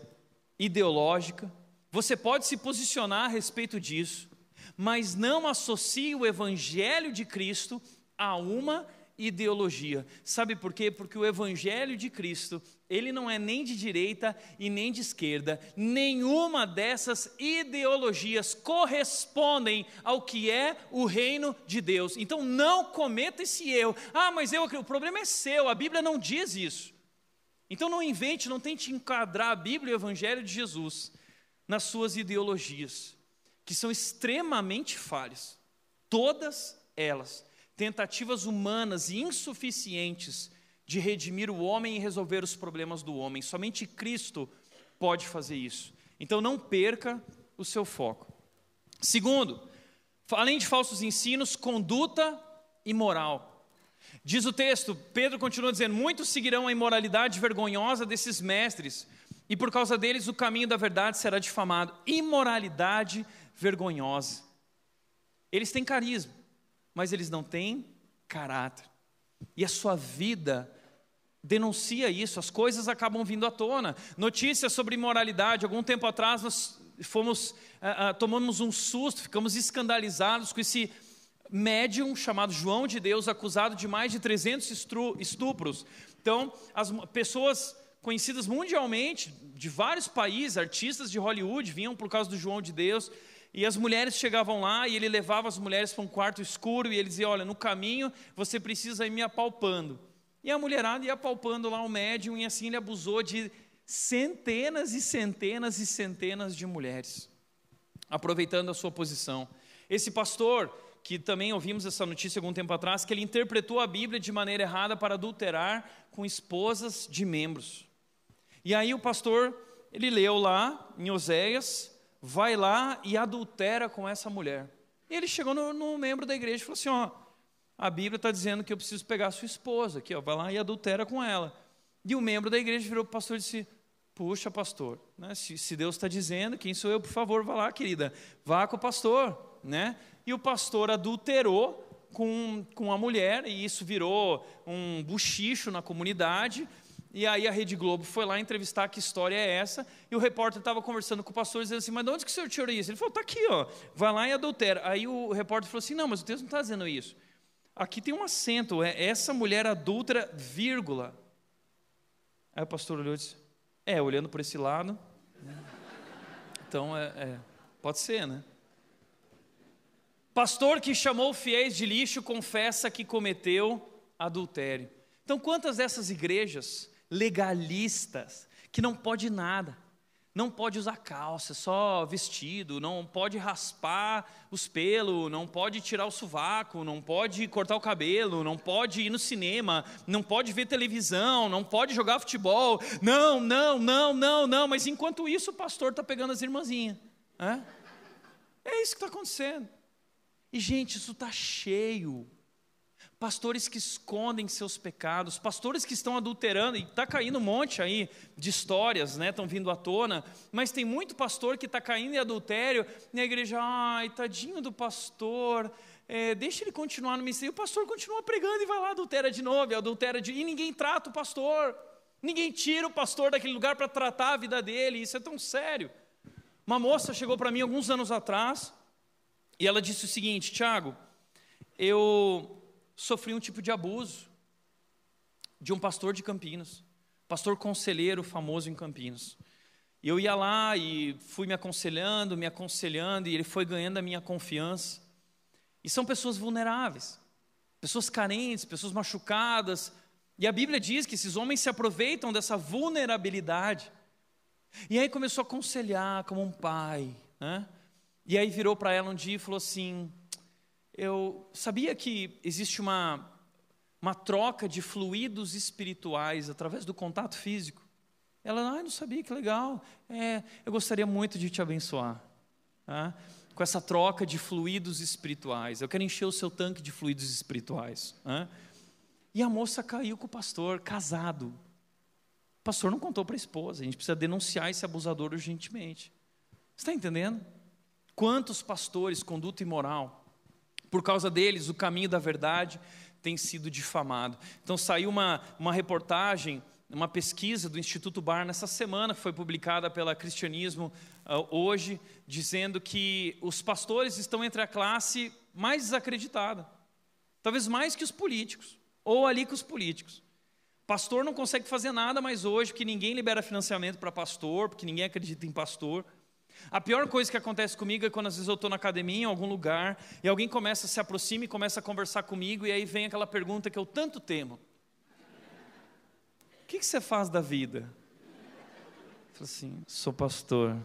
ideológica, você pode se posicionar a respeito disso, mas não associe o evangelho de Cristo a uma ideologia. Sabe por quê? Porque o evangelho de Cristo, ele não é nem de direita e nem de esquerda. Nenhuma dessas ideologias correspondem ao que é o reino de Deus. Então não cometa esse erro. Ah, mas eu, o problema é seu, a Bíblia não diz isso. Então não invente, não tente enquadrar a Bíblia e o evangelho de Jesus nas suas ideologias, que são extremamente falhas. Todas elas tentativas humanas e insuficientes de redimir o homem e resolver os problemas do homem. Somente Cristo pode fazer isso. Então não perca o seu foco. Segundo, além de falsos ensinos, conduta imoral. Diz o texto, Pedro continua dizendo: Muitos seguirão a imoralidade vergonhosa desses mestres, e por causa deles o caminho da verdade será difamado. Imoralidade vergonhosa. Eles têm carisma, mas eles não têm caráter. E a sua vida denuncia isso, as coisas acabam vindo à tona. Notícias sobre imoralidade, algum tempo atrás nós fomos, ah, ah, tomamos um susto, ficamos escandalizados com esse médium chamado João de Deus, acusado de mais de 300 estupros. Então, as pessoas conhecidas mundialmente, de vários países, artistas de Hollywood, vinham por causa do João de Deus, e as mulheres chegavam lá e ele levava as mulheres para um quarto escuro e ele dizia: Olha, no caminho você precisa ir me apalpando. E a mulherada ia apalpando lá o médium e assim ele abusou de centenas e centenas e centenas de mulheres, aproveitando a sua posição. Esse pastor, que também ouvimos essa notícia algum tempo atrás, que ele interpretou a Bíblia de maneira errada para adulterar com esposas de membros. E aí o pastor, ele leu lá em Oséias, vai lá e adultera com essa mulher. E ele chegou no, no membro da igreja e falou assim: Ó, a Bíblia está dizendo que eu preciso pegar a sua esposa aqui, ó, vai lá e adultera com ela. E o membro da igreja virou para o pastor e disse: Puxa, pastor, né, se, se Deus está dizendo, quem sou eu, por favor, vá lá, querida, vá com o pastor. Né? E o pastor adulterou com, com a mulher, e isso virou um buchicho na comunidade. E aí a Rede Globo foi lá entrevistar que história é essa, e o repórter estava conversando com o pastor, dizendo assim, mas de onde que o senhor tirou isso? Ele falou, está aqui, ó, vai lá e adultera. Aí o repórter falou assim, não, mas o texto não está dizendo isso. Aqui tem um acento, é essa mulher adúltera, vírgula. Aí o pastor olhou e disse, é, olhando por esse lado, então é, é pode ser, né? Pastor que chamou fiéis de lixo confessa que cometeu adultério. Então, quantas dessas igrejas legalistas, que não pode nada, não pode usar calça, só vestido, não pode raspar os pelos, não pode tirar o sovaco, não pode cortar o cabelo, não pode ir no cinema, não pode ver televisão, não pode jogar futebol. Não, não, não, não, não. Mas enquanto isso, o pastor está pegando as irmãzinhas. É, é isso que está acontecendo. E, gente, isso está cheio pastores que escondem seus pecados, pastores que estão adulterando, e está caindo um monte aí de histórias, né? Estão vindo à tona, mas tem muito pastor que está caindo em adultério, e a igreja, ai, tadinho do pastor, é, deixa ele continuar no ministério. E o pastor continua pregando e vai lá, adultera de novo, adultera de. E ninguém trata o pastor, ninguém tira o pastor daquele lugar para tratar a vida dele, isso é tão sério. Uma moça chegou para mim alguns anos atrás, e ela disse o seguinte: Tiago, eu sofri um tipo de abuso de um pastor de Campinas, pastor conselheiro famoso em Campinas. E eu ia lá e fui me aconselhando, me aconselhando, e ele foi ganhando a minha confiança. E são pessoas vulneráveis, pessoas carentes, pessoas machucadas. E a Bíblia diz que esses homens se aproveitam dessa vulnerabilidade. E aí começou a aconselhar como um pai, né? E aí virou para ela um dia e falou assim: eu sabia que existe uma, uma troca de fluidos espirituais através do contato físico. Ela, ah, não sabia, que legal. É, eu gostaria muito de te abençoar. tá? com essa troca de fluidos espirituais. Eu quero encher o seu tanque de fluidos espirituais. tá? E a moça caiu com o pastor, casado. O pastor não contou para a esposa. A gente precisa denunciar esse abusador urgentemente. Você está entendendo? Quantos pastores, conduta imoral, por causa deles, o caminho da verdade tem sido difamado. Então saiu uma, uma reportagem, uma pesquisa do Instituto Bar nessa semana, que foi publicada pela Cristianismo uh, hoje, dizendo que os pastores estão entre a classe mais desacreditada, talvez mais que os políticos, ou ali que os políticos. Pastor não consegue fazer nada mais hoje, porque ninguém libera financiamento para pastor, porque ninguém acredita em pastor. A pior coisa que acontece comigo é quando às vezes eu estou na academia, em algum lugar, e alguém começa, se aproxima e começa a conversar comigo, e aí vem aquela pergunta que eu tanto temo. O que, que você faz da vida? Eu falo assim, sou pastor.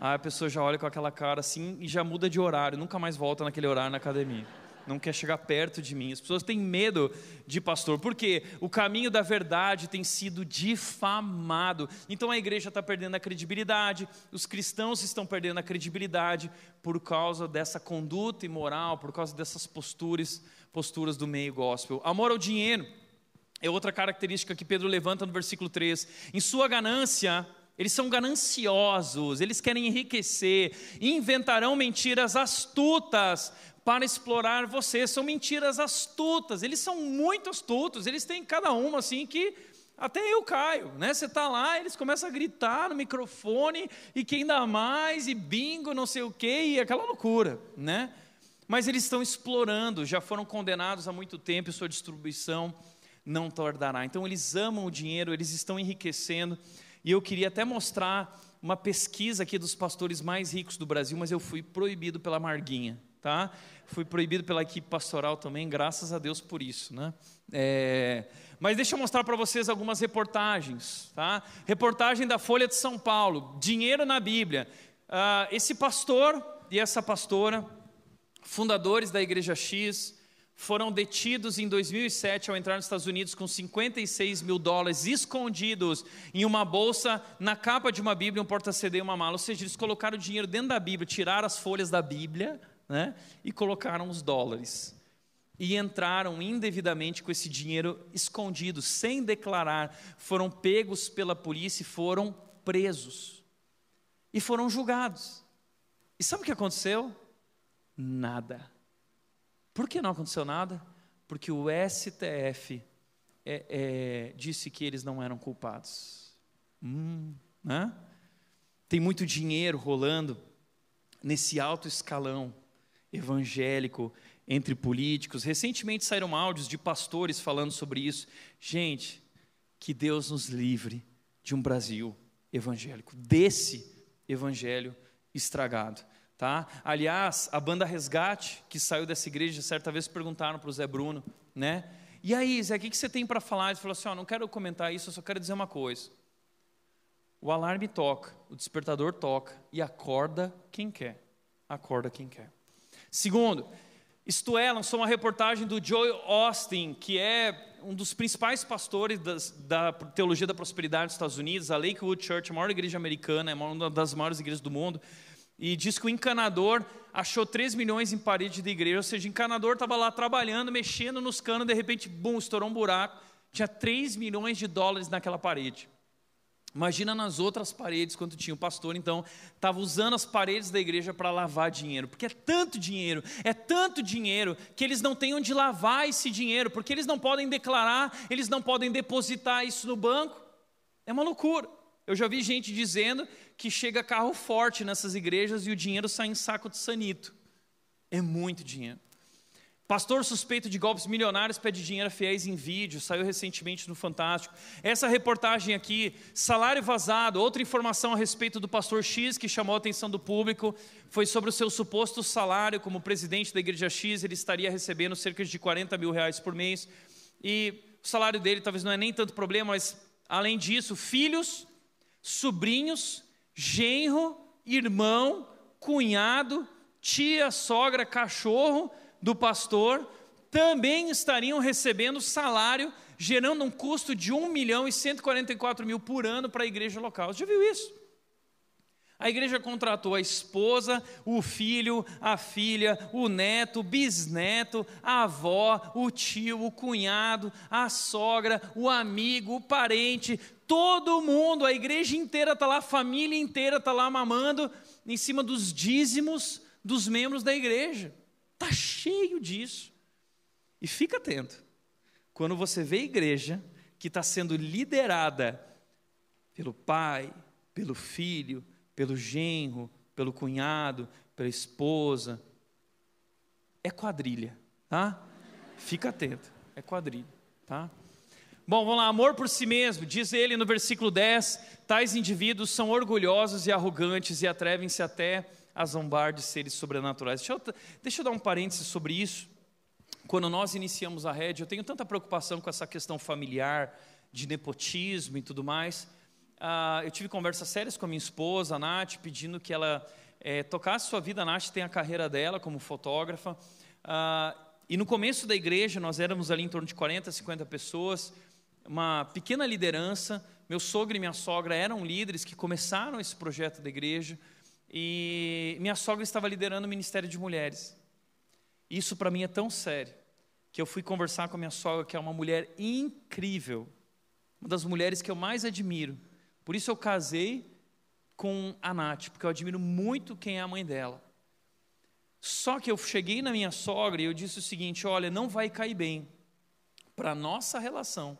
Aí a pessoa já olha com aquela cara assim e já muda de horário, nunca mais volta naquele horário na academia não quer chegar perto de mim. As pessoas têm medo de pastor, porque o caminho da verdade tem sido difamado. Então a igreja está perdendo a credibilidade, os cristãos estão perdendo a credibilidade por causa dessa conduta imoral, por causa dessas posturas, posturas do meio gospel. Amor ao dinheiro é outra característica que Pedro levanta no versículo 3. Em sua ganância, eles são gananciosos, eles querem enriquecer, inventarão mentiras astutas para explorar você. São mentiras astutas, eles são muito astutos, eles têm cada uma assim que até eu caio, né? Você está lá, eles começam a gritar no microfone e quem dá mais e bingo, não sei o quê, e aquela loucura, né? Mas eles estão explorando, já foram condenados há muito tempo e sua distribuição não tardará. Então eles amam o dinheiro, eles estão enriquecendo. E eu queria até mostrar uma pesquisa aqui dos pastores mais ricos do Brasil, mas eu fui proibido pela Marguinha tá? Fui proibido pela equipe pastoral também, graças a Deus por isso, né? É, mas deixa eu mostrar para vocês algumas reportagens, tá? Reportagem da Folha de São Paulo, dinheiro na Bíblia. Ah, esse pastor e essa pastora, fundadores da Igreja X, foram detidos em 2007 ao entrar nos Estados Unidos com 56 mil dólares escondidos em uma bolsa na capa de uma Bíblia, um porta-CD e uma mala. Ou seja, eles colocaram o dinheiro dentro da Bíblia, tiraram as folhas da Bíblia, né? e colocaram os dólares. E entraram indevidamente com esse dinheiro escondido, sem declarar, foram pegos pela polícia e foram presos. E foram julgados. E sabe o que aconteceu? Nada. Por que não aconteceu nada? Porque o STF é, é, disse que eles não eram culpados. Hum, né? Tem muito dinheiro rolando nesse alto escalão evangélico entre políticos. Recentemente saíram áudios de pastores falando sobre isso. Gente, que Deus nos livre de um Brasil evangélico, desse evangelho estragado. Tá? Aliás, a banda Resgate, que saiu dessa igreja, certa vez perguntaram para o Zé Bruno, né? E aí, Zé, o que você tem para falar? Ele falou assim: oh, não quero comentar isso, eu só quero dizer uma coisa. O alarme toca, o despertador toca e acorda quem quer. Acorda quem quer. Segundo, isto é, lançou uma reportagem do Joe Austin, que é um dos principais pastores das, da teologia da prosperidade dos Estados Unidos, a Lakewood Church, a maior igreja americana, é uma das maiores igrejas do mundo, e diz que o encanador achou 3 milhões em parede da igreja, ou seja, o encanador estava lá trabalhando, mexendo nos canos, de repente, bum, estourou um buraco, tinha 3 milhões de dólares naquela parede. Imagina nas outras paredes, quando tinha o pastor, então, estava usando as paredes da igreja para lavar dinheiro, porque é tanto dinheiro, é tanto dinheiro, que eles não têm onde lavar esse dinheiro, porque eles não podem declarar, eles não podem depositar isso no banco. É uma loucura. Eu já vi gente dizendo que chega carro forte nessas igrejas e o dinheiro sai em saco de sanito. É muito dinheiro. Pastor suspeito de golpes milionários pede dinheiro a fiéis em vídeo, saiu recentemente no Fantástico. Essa reportagem aqui, salário vazado, outra informação a respeito do pastor X que chamou a atenção do público, foi sobre o seu suposto salário como presidente da igreja X, ele estaria recebendo cerca de 40 mil reais por mês. E o salário dele talvez não é nem tanto problema, mas além disso, filhos, sobrinhos, genro, irmão, cunhado, tia, sogra, cachorro do pastor também estariam recebendo salário, gerando um custo de 1 milhão e 144 mil por ano para a igreja local. Você já viu isso? A igreja contratou a esposa, o filho, a filha, o neto, o bisneto, a avó, o tio, o cunhado, a sogra, o amigo, o parente, todo mundo, a igreja inteira está lá, a família inteira está lá mamando em cima dos dízimos dos membros da igreja. Está cheio disso. E fica atento, quando você vê a igreja que está sendo liderada pelo pai, pelo filho, pelo genro, pelo cunhado, pela esposa. É quadrilha, tá? Fica atento, é quadrilha, tá? Bom, vamos lá, amor por si mesmo, diz ele no versículo 10: tais indivíduos são orgulhosos e arrogantes e atrevem-se até a zombar de seres sobrenaturais. Deixa eu, deixa eu dar um parênteses sobre isso. Quando nós iniciamos a rede, eu tenho tanta preocupação com essa questão familiar, de nepotismo e tudo mais. Uh, eu tive conversas sérias com a minha esposa, a Nath, pedindo que ela é, tocasse sua vida. A Nath tem a carreira dela como fotógrafa. Uh, e no começo da igreja, nós éramos ali em torno de 40, 50 pessoas, uma pequena liderança. Meu sogro e minha sogra eram líderes que começaram esse projeto da igreja. E minha sogra estava liderando o Ministério de Mulheres. Isso para mim é tão sério que eu fui conversar com a minha sogra, que é uma mulher incrível, uma das mulheres que eu mais admiro. Por isso eu casei com a Nath, porque eu admiro muito quem é a mãe dela. Só que eu cheguei na minha sogra e eu disse o seguinte: olha, não vai cair bem para a nossa relação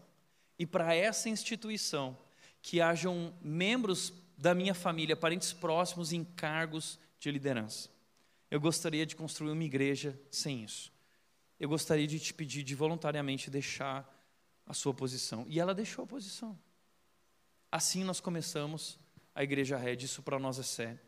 e para essa instituição que hajam membros da minha família, parentes próximos em cargos de liderança. Eu gostaria de construir uma igreja sem isso. Eu gostaria de te pedir de voluntariamente deixar a sua posição. E ela deixou a posição. Assim nós começamos a igreja Red, isso para nós é sério.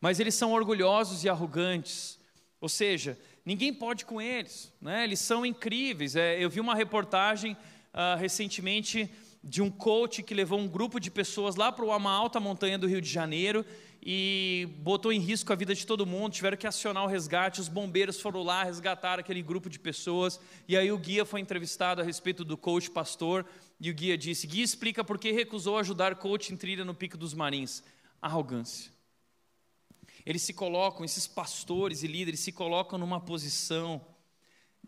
Mas eles são orgulhosos e arrogantes, ou seja, ninguém pode com eles, né? eles são incríveis. É, eu vi uma reportagem uh, recentemente de um coach que levou um grupo de pessoas lá para uma alta montanha do Rio de Janeiro e botou em risco a vida de todo mundo, tiveram que acionar o resgate, os bombeiros foram lá resgatar aquele grupo de pessoas, e aí o guia foi entrevistado a respeito do coach pastor, e o guia disse, guia explica por que recusou ajudar coach em trilha no Pico dos Marins. Arrogância. Eles se colocam, esses pastores e líderes se colocam numa posição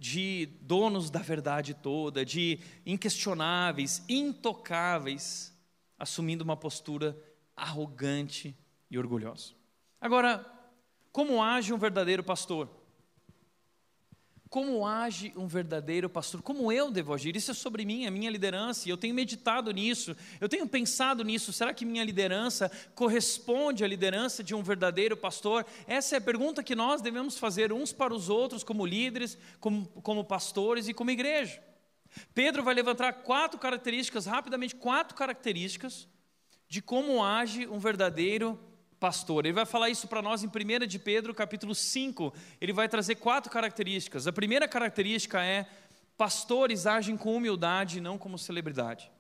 de donos da verdade toda, de inquestionáveis, intocáveis, assumindo uma postura arrogante e orgulhoso. Agora, como age um verdadeiro pastor? Como age um verdadeiro pastor? Como eu devo agir? Isso é sobre mim, a minha liderança, e eu tenho meditado nisso, eu tenho pensado nisso. Será que minha liderança corresponde à liderança de um verdadeiro pastor? Essa é a pergunta que nós devemos fazer uns para os outros, como líderes, como, como pastores e como igreja. Pedro vai levantar quatro características, rapidamente, quatro características de como age um verdadeiro pastor. Ele vai falar isso para nós em 1 de Pedro, capítulo 5. Ele vai trazer quatro características. A primeira característica é: pastores agem com humildade não como celebridade.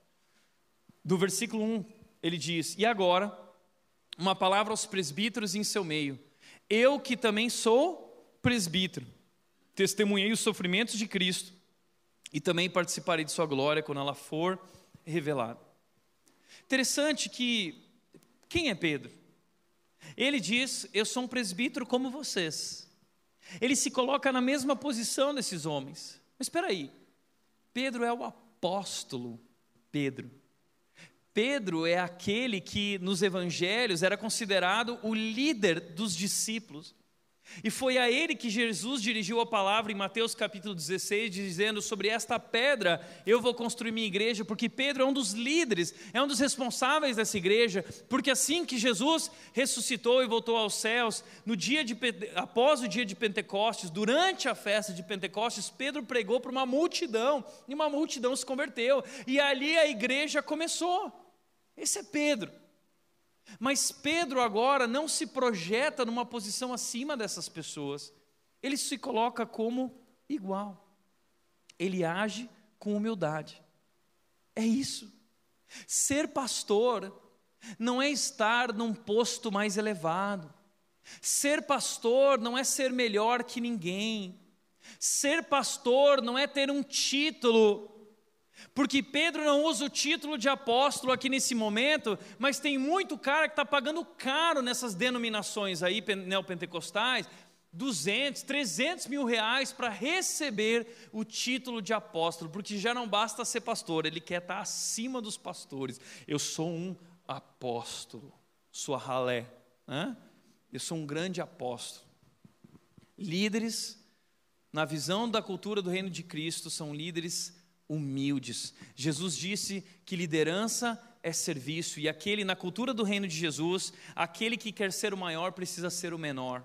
Do versículo 1, ele diz: E agora, uma palavra aos presbíteros em seu meio. Eu que também sou presbítero, testemunhei os sofrimentos de Cristo e também participarei de sua glória quando ela for revelada. Interessante que quem é Pedro? Ele diz: Eu sou um presbítero como vocês. Ele se coloca na mesma posição desses homens. Mas espera aí, Pedro é o apóstolo Pedro. Pedro é aquele que nos evangelhos era considerado o líder dos discípulos. E foi a ele que Jesus dirigiu a palavra em Mateus capítulo 16, dizendo: Sobre esta pedra eu vou construir minha igreja, porque Pedro é um dos líderes, é um dos responsáveis dessa igreja, porque assim que Jesus ressuscitou e voltou aos céus, no dia de, após o dia de Pentecostes, durante a festa de Pentecostes, Pedro pregou para uma multidão, e uma multidão se converteu, e ali a igreja começou. Esse é Pedro. Mas Pedro agora não se projeta numa posição acima dessas pessoas, ele se coloca como igual, ele age com humildade. É isso. Ser pastor não é estar num posto mais elevado. Ser pastor não é ser melhor que ninguém. Ser pastor não é ter um título Porque Pedro não usa o título de apóstolo aqui nesse momento, mas tem muito cara que está pagando caro nessas denominações aí neopentecostais, 200, 300 mil reais para receber o título de apóstolo, porque já não basta ser pastor, ele quer estar tá acima dos pastores. Eu sou um apóstolo, sua ralé, né? eu sou um grande apóstolo. Líderes, na visão da cultura do reino de Cristo, são líderes humildes. Jesus disse que liderança é serviço, e aquele, na cultura do reino de Jesus, aquele que quer ser o maior precisa ser o menor.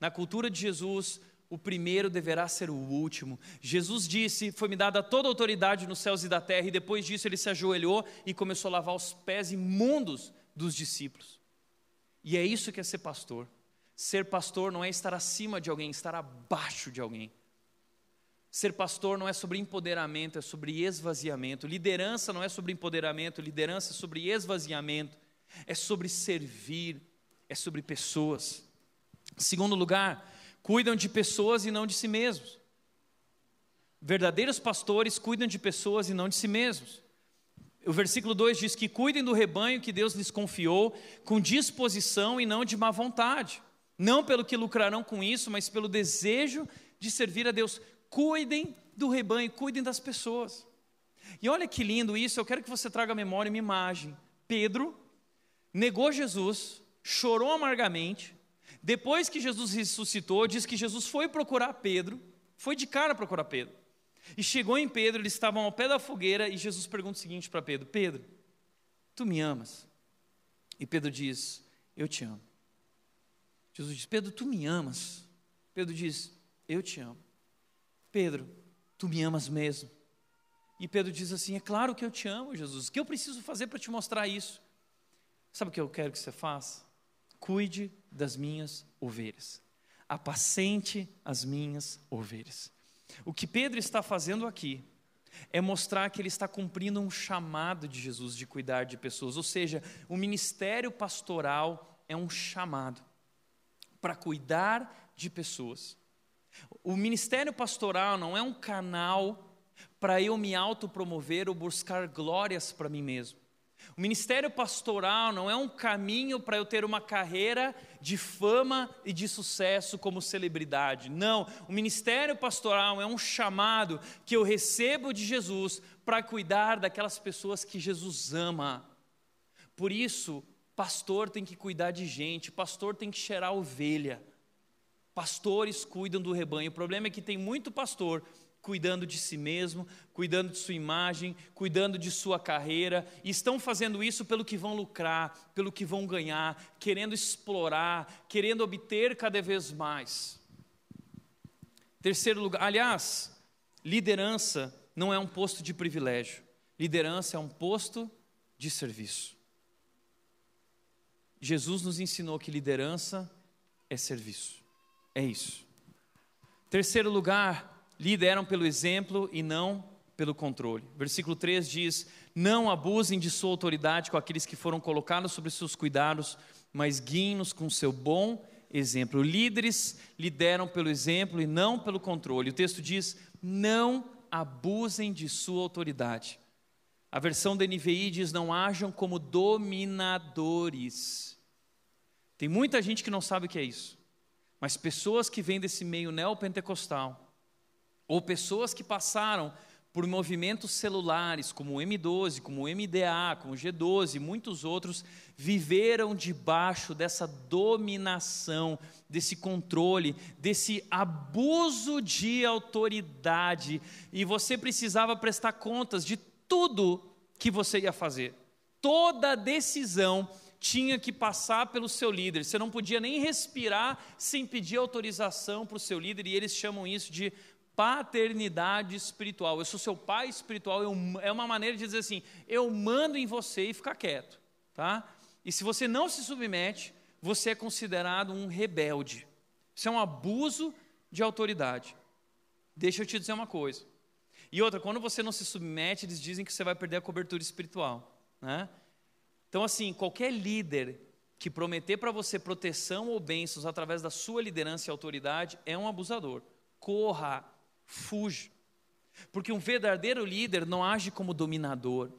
Na cultura de Jesus, o primeiro deverá ser o último. Jesus disse: Foi-me dada toda a autoridade nos céus e da terra, e depois disso ele se ajoelhou e começou a lavar os pés imundos dos discípulos. E é isso que é ser pastor. Ser pastor não é estar acima de alguém, estar abaixo de alguém. Ser pastor não é sobre empoderamento, é sobre esvaziamento. Liderança não é sobre empoderamento, liderança é sobre esvaziamento. É sobre servir, é sobre pessoas. Segundo lugar, cuidam de pessoas e não de si mesmos. Verdadeiros pastores cuidam de pessoas e não de si mesmos. O versículo 2 diz que cuidem do rebanho que Deus lhes confiou, com disposição e não de má vontade. Não pelo que lucrarão com isso, mas pelo desejo de servir a Deus. Cuidem do rebanho, cuidem das pessoas. E olha que lindo isso, eu quero que você traga à memória uma imagem. Pedro negou Jesus, chorou amargamente, depois que Jesus ressuscitou, diz que Jesus foi procurar Pedro, foi de cara procurar Pedro. E chegou em Pedro, eles estavam ao pé da fogueira, e Jesus pergunta o seguinte para Pedro: Pedro, tu me amas? E Pedro diz: Eu te amo. Jesus diz: Pedro, tu me amas? Pedro diz: Eu te amo. Pedro, tu me amas mesmo? E Pedro diz assim: É claro que eu te amo, Jesus. O que eu preciso fazer para te mostrar isso? Sabe o que eu quero que você faça? Cuide das minhas ovelhas, apacente as minhas ovelhas. O que Pedro está fazendo aqui é mostrar que ele está cumprindo um chamado de Jesus de cuidar de pessoas, ou seja, o ministério pastoral é um chamado para cuidar de pessoas. O ministério pastoral não é um canal para eu me autopromover ou buscar glórias para mim mesmo. O ministério pastoral não é um caminho para eu ter uma carreira de fama e de sucesso como celebridade. Não, o ministério pastoral é um chamado que eu recebo de Jesus para cuidar daquelas pessoas que Jesus ama. Por isso, pastor tem que cuidar de gente, pastor tem que cheirar ovelha. Pastores cuidam do rebanho. O problema é que tem muito pastor cuidando de si mesmo, cuidando de sua imagem, cuidando de sua carreira, e estão fazendo isso pelo que vão lucrar, pelo que vão ganhar, querendo explorar, querendo obter cada vez mais. Terceiro lugar, aliás, liderança não é um posto de privilégio, liderança é um posto de serviço. Jesus nos ensinou que liderança é serviço, é isso. Terceiro lugar, lideram pelo exemplo e não pelo controle. Versículo 3 diz: Não abusem de sua autoridade com aqueles que foram colocados sobre seus cuidados, mas guiem-nos com seu bom exemplo. Líderes lideram pelo exemplo e não pelo controle. O texto diz: Não abusem de sua autoridade. A versão da NVI diz: Não ajam como dominadores. Tem muita gente que não sabe o que é isso, mas pessoas que vêm desse meio neopentecostal ou pessoas que passaram por movimentos celulares, como o M12, como o MDA, como o G12 e muitos outros, viveram debaixo dessa dominação, desse controle, desse abuso de autoridade, e você precisava prestar contas de tudo que você ia fazer. Toda decisão tinha que passar pelo seu líder. Você não podia nem respirar sem pedir autorização para o seu líder, e eles chamam isso de paternidade espiritual. Eu sou seu pai espiritual, eu, é uma maneira de dizer assim: eu mando em você e ficar quieto, tá? E se você não se submete, você é considerado um rebelde. Isso é um abuso de autoridade. Deixa eu te dizer uma coisa. E outra, quando você não se submete, eles dizem que você vai perder a cobertura espiritual, né? Então, assim, qualquer líder que prometer para você proteção ou bênçãos através da sua liderança e autoridade é um abusador. Corra Fuge. Porque um verdadeiro líder não age como dominador.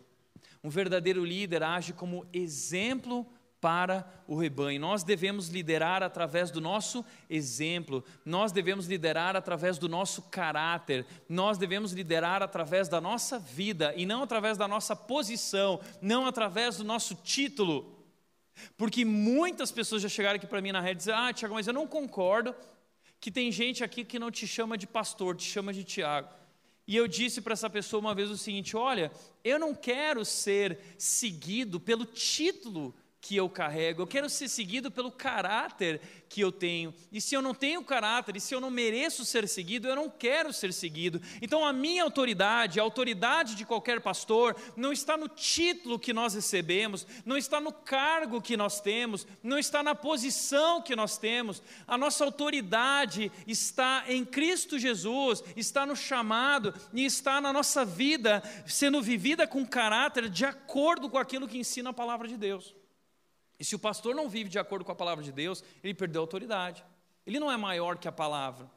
Um verdadeiro líder age como exemplo para o rebanho. Nós devemos liderar através do nosso exemplo, nós devemos liderar através do nosso caráter, nós devemos liderar através da nossa vida e não através da nossa posição, não através do nosso título. Porque muitas pessoas já chegaram aqui para mim na rede e dizem: Ah, Tiago, mas eu não concordo que tem gente aqui que não te chama de pastor, te chama de Tiago. E eu disse para essa pessoa uma vez o seguinte: Olha, eu não quero ser seguido pelo título que eu carrego, eu quero ser seguido pelo caráter que eu tenho. E se eu não tenho caráter, e se eu não mereço ser seguido, eu não quero ser seguido. Então a minha autoridade, a autoridade de qualquer pastor, não está no título que nós recebemos, não está no cargo que nós temos, não está na posição que nós temos. A nossa autoridade está em Cristo Jesus, está no chamado e está na nossa vida sendo vivida com caráter de acordo com aquilo que ensina a palavra de Deus. E se o pastor não vive de acordo com a palavra de Deus, ele perdeu a autoridade. Ele não é maior que a palavra.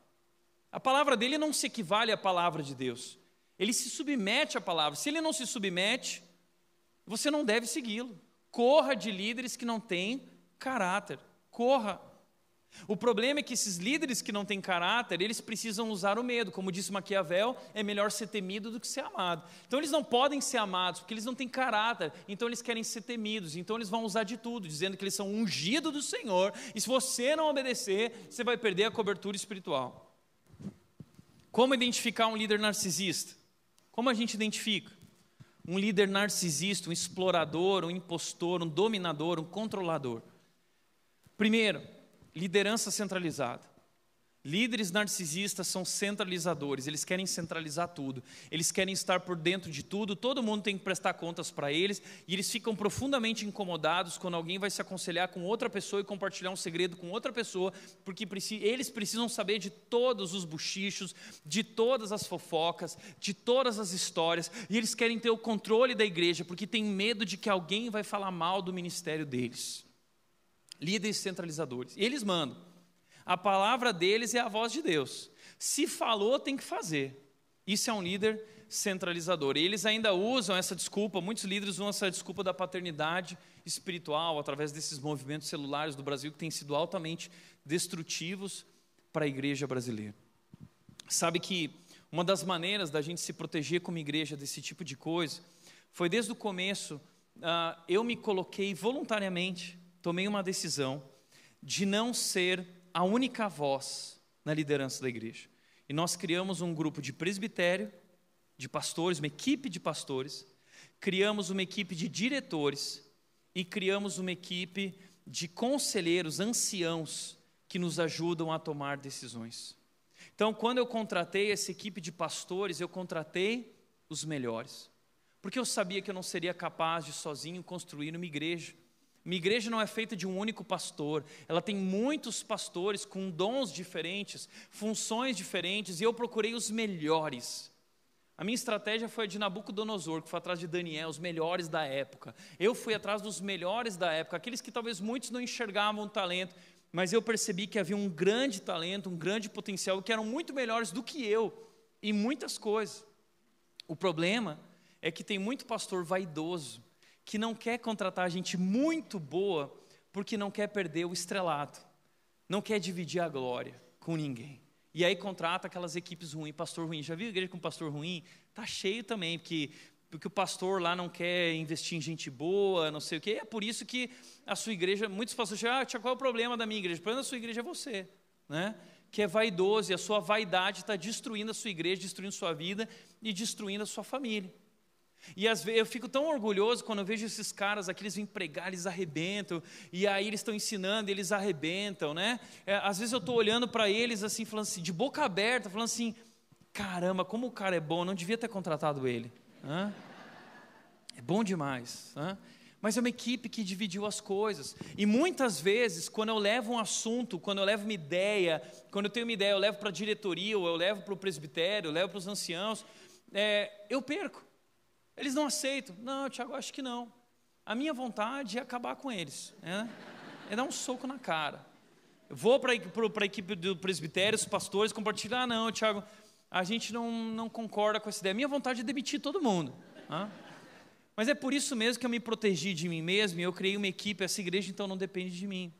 A palavra dele não se equivale à palavra de Deus. Ele se submete à palavra. Se ele não se submete, você não deve segui-lo. Corra de líderes que não têm caráter. Corra. O problema é que esses líderes que não têm caráter, eles precisam usar o medo. Como disse Maquiavel, é melhor ser temido do que ser amado. Então eles não podem ser amados, porque eles não têm caráter. Então eles querem ser temidos. Então eles vão usar de tudo, dizendo que eles são ungidos do Senhor. E se você não obedecer, você vai perder a cobertura espiritual. Como identificar um líder narcisista? Como a gente identifica? Um líder narcisista, um explorador, um impostor, um dominador, um controlador. Primeiro, Liderança centralizada. Líderes narcisistas são centralizadores, eles querem centralizar tudo, eles querem estar por dentro de tudo, todo mundo tem que prestar contas para eles, e eles ficam profundamente incomodados quando alguém vai se aconselhar com outra pessoa e compartilhar um segredo com outra pessoa, porque eles precisam saber de todos os bochichos, de todas as fofocas, de todas as histórias, e eles querem ter o controle da igreja, porque tem medo de que alguém vai falar mal do ministério deles líderes centralizadores. E eles mandam. A palavra deles é a voz de Deus. Se falou, tem que fazer. Isso é um líder centralizador. E eles ainda usam essa desculpa, muitos líderes usam essa desculpa da paternidade espiritual através desses movimentos celulares do Brasil que têm sido altamente destrutivos para a igreja brasileira. Sabe que uma das maneiras da gente se proteger como igreja desse tipo de coisa foi desde o começo, uh, eu me coloquei voluntariamente tomei uma decisão de não ser a única voz na liderança da igreja. E nós criamos um grupo de presbitério, de pastores, uma equipe de pastores, criamos uma equipe de diretores e criamos uma equipe de conselheiros, anciãos, que nos ajudam a tomar decisões. Então, quando eu contratei essa equipe de pastores, eu contratei os melhores, porque eu sabia que eu não seria capaz de sozinho construir uma igreja. Minha igreja não é feita de um único pastor, ela tem muitos pastores com dons diferentes, funções diferentes, e eu procurei os melhores. A minha estratégia foi a de Nabucodonosor, que foi atrás de Daniel, os melhores da época. Eu fui atrás dos melhores da época, aqueles que talvez muitos não enxergavam o talento, mas eu percebi que havia um grande talento, um grande potencial, que eram muito melhores do que eu em muitas coisas. O problema é que tem muito pastor vaidoso, que não quer contratar gente muito boa porque não quer perder o estrelado, não quer dividir a glória com ninguém. E aí contrata aquelas equipes ruins, pastor ruim. Já viu igreja com pastor ruim? Tá cheio também, porque porque o pastor lá não quer investir em gente boa, não sei o quê. É por isso que a sua igreja, muitos pastores dizem, ah, qual é o problema da minha igreja? O problema da sua igreja é você, né? Que é vaidoso e a sua vaidade está destruindo a sua igreja, destruindo sua vida e destruindo a sua família. E às vezes eu fico tão orgulhoso quando eu vejo esses caras aqui, eles vêm pregar, eles arrebentam, e aí eles estão ensinando, eles arrebentam, né? É, às vezes eu estou olhando para eles assim, falando assim, de boca aberta, falando assim: caramba, como o cara é bom, não devia ter contratado ele. Hã? É bom demais. Hã? Mas é uma equipe que dividiu as coisas. E muitas vezes, quando eu levo um assunto, quando eu levo uma ideia, quando eu tenho uma ideia, eu levo para a diretoria, ou eu levo para o presbitério, eu levo para os anciãos, é, eu perco. Eles não aceitam. Não, Tiago, acho que não. A minha vontade é acabar com eles. Né? É dar um soco na cara. Eu vou para a equipe do presbitério, os pastores compartilhar. Ah, não, Tiago, a gente não, não concorda com essa ideia. Minha vontade é demitir todo mundo. Mas é por isso mesmo que eu me protegi de mim mesmo e eu criei uma equipe. Essa igreja então não depende de mim.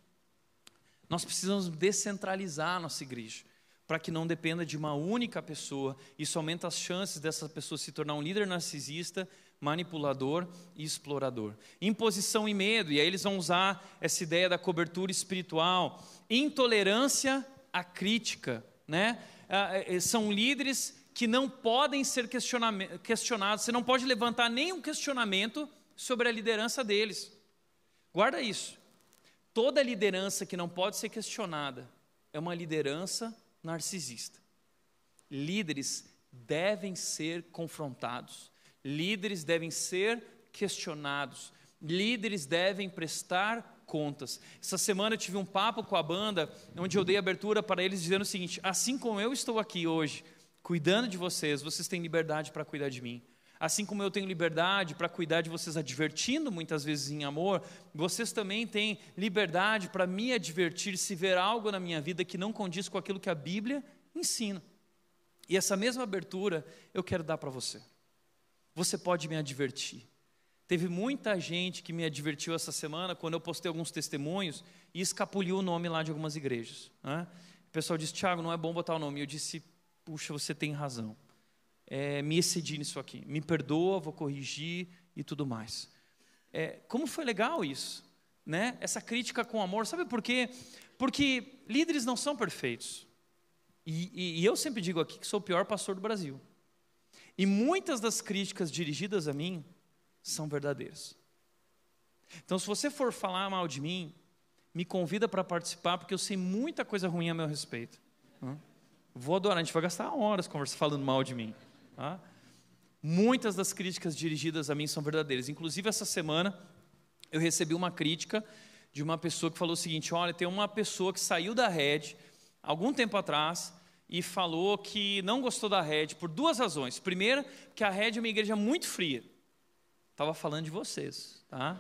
Nós precisamos descentralizar a nossa igreja para que não dependa de uma única pessoa. Isso aumenta as chances dessa pessoa se tornar um líder narcisista, manipulador e explorador. Imposição e medo, e aí eles vão usar essa ideia da cobertura espiritual. Intolerância à crítica, né? Ah, eh, são líderes que não podem ser questionados, você não pode levantar nenhum questionamento sobre a liderança deles. Guarda isso. Toda liderança que não pode ser questionada é uma liderança narcisista. Líderes devem ser confrontados, líderes devem ser questionados, líderes devem prestar contas. Essa semana eu tive um papo com a banda, onde eu dei abertura para eles dizendo o seguinte: assim como eu estou aqui hoje, cuidando de vocês, vocês têm liberdade para cuidar de mim. Assim como eu tenho liberdade para cuidar de vocês, advertindo muitas vezes em amor, vocês também têm liberdade para me advertir se ver algo na minha vida que não condiz com aquilo que a Bíblia ensina. E essa mesma abertura eu quero dar para você. Você pode me advertir. Teve muita gente que me advertiu essa semana quando eu postei alguns testemunhos e escapuliu o nome lá de algumas igrejas. Né? O pessoal disse: Tiago, não é bom botar o nome. Eu disse: Puxa, você tem razão é, me excedi nisso aqui. Me perdoa, vou corrigir e tudo mais. É, como foi legal isso? Né? Essa crítica com amor. Sabe por quê? Porque líderes não são perfeitos. E, e, e eu sempre digo aqui que sou o pior pastor do Brasil. E muitas das críticas dirigidas a mim são verdadeiras. Então, se você for falar mal de mim, me convida para participar, porque eu sei muita coisa ruim a meu respeito. Vou adorar, a gente vai gastar horas conversando, falando mal de mim. Muitas das críticas dirigidas a mim são verdadeiras. Inclusive, essa semana, eu recebi uma crítica de uma pessoa que falou o seguinte: olha, tem uma pessoa que saiu da rede algum tempo atrás e falou que não gostou da rede por duas razões. Primeiro, que a rede é uma igreja muito fria. Estava falando de vocês, tá?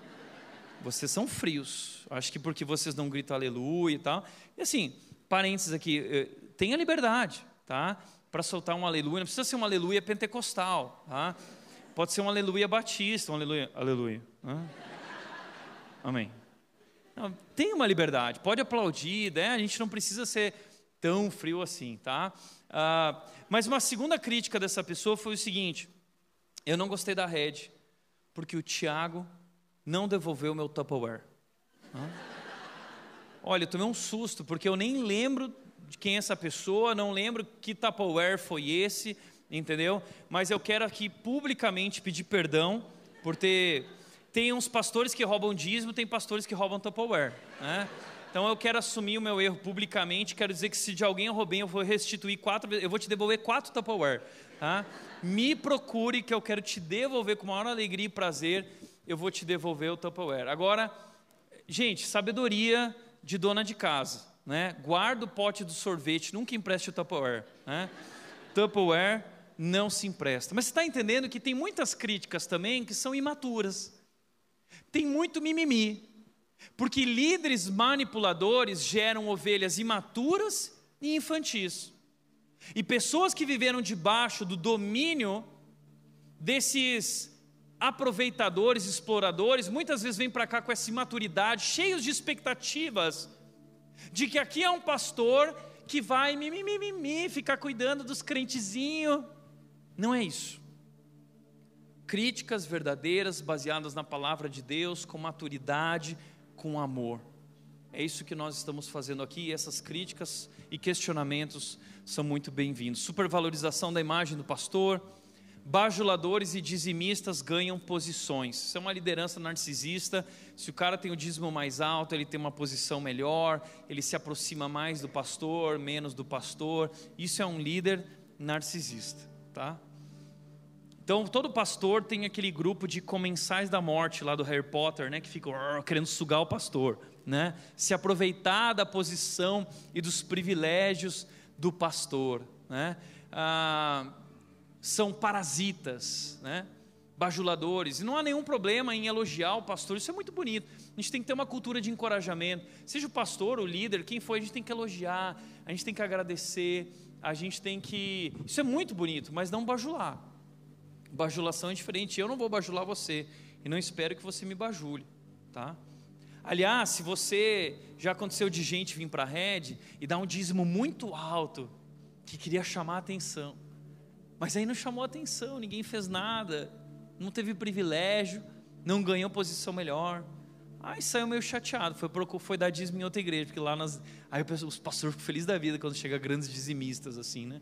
Vocês são frios. Acho que porque vocês não gritam aleluia e tal. E assim, parênteses aqui, eh, tenha liberdade, tá? Para soltar um aleluia, não precisa ser um aleluia pentecostal, tá? pode ser um aleluia batista, um aleluia, aleluia. Amém. Não, tem uma liberdade, pode aplaudir, né? a gente não precisa ser tão frio assim, tá? Ah, mas uma segunda crítica dessa pessoa foi o seguinte: eu não gostei da rede, porque o Tiago não devolveu meu Tupperware. Olha, eu tomei um susto, porque eu nem lembro de quem é essa pessoa, não lembro que Tupperware foi esse, entendeu? Mas eu quero aqui publicamente pedir perdão por ter. Tem uns pastores que roubam dízimo, tem pastores que roubam Tupperware, né? Então eu quero assumir o meu erro publicamente, quero dizer que se de alguém eu roubei, eu vou restituir quatro eu vou te devolver quatro Tupperware, tá? Me procure que eu quero te devolver com maior alegria e prazer, eu vou te devolver o Tupperware. Agora, gente, sabedoria de dona de casa né? Guarda o pote do sorvete, nunca empreste o Tupperware, né? Tupperware não se empresta. Mas você está entendendo que tem muitas críticas também que são imaturas. Tem muito mimimi. Porque líderes manipuladores geram ovelhas imaturas e infantis. E pessoas que viveram debaixo do domínio desses aproveitadores, exploradores, muitas vezes vêm para cá com essa imaturidade, cheios de expectativas de que aqui é um pastor que vai mimimi, ficar cuidando dos crentezinhos. Não é isso. Críticas verdadeiras, baseadas na palavra de Deus, com maturidade, com amor. É isso que nós estamos fazendo aqui, e essas críticas e questionamentos são muito bem-vindos. Supervalorização da imagem do pastor, bajuladores e dizimistas ganham posições. Isso é uma liderança narcisista. Se o cara tem o dízimo mais alto, ele tem uma posição melhor, ele se aproxima mais do pastor, menos do pastor. Isso é um líder narcisista, tá? Então, todo pastor tem aquele grupo de comensais da morte lá do Harry Potter, né, que ficam querendo sugar o pastor, né? Se aproveitar da posição e dos privilégios do pastor, né? Ah, são parasitas, né? bajuladores, e não há nenhum problema em elogiar o pastor, isso é muito bonito. A gente tem que ter uma cultura de encorajamento. Seja o pastor, o líder, quem for, a gente tem que elogiar, a gente tem que agradecer, a gente tem que. Isso é muito bonito, mas não bajular. Bajulação é diferente. Eu não vou bajular você e não espero que você me bajule, tá? Aliás, se você já aconteceu de gente vir para a rede e dar um dízimo muito alto, que queria chamar a atenção, mas aí não chamou atenção, ninguém fez nada, não teve privilégio, não ganhou posição melhor. Aí saiu meio chateado, foi, foi dar dízimo em outra igreja, porque lá nas. Aí os pastores ficam felizes da vida quando chega grandes dizimistas assim, né?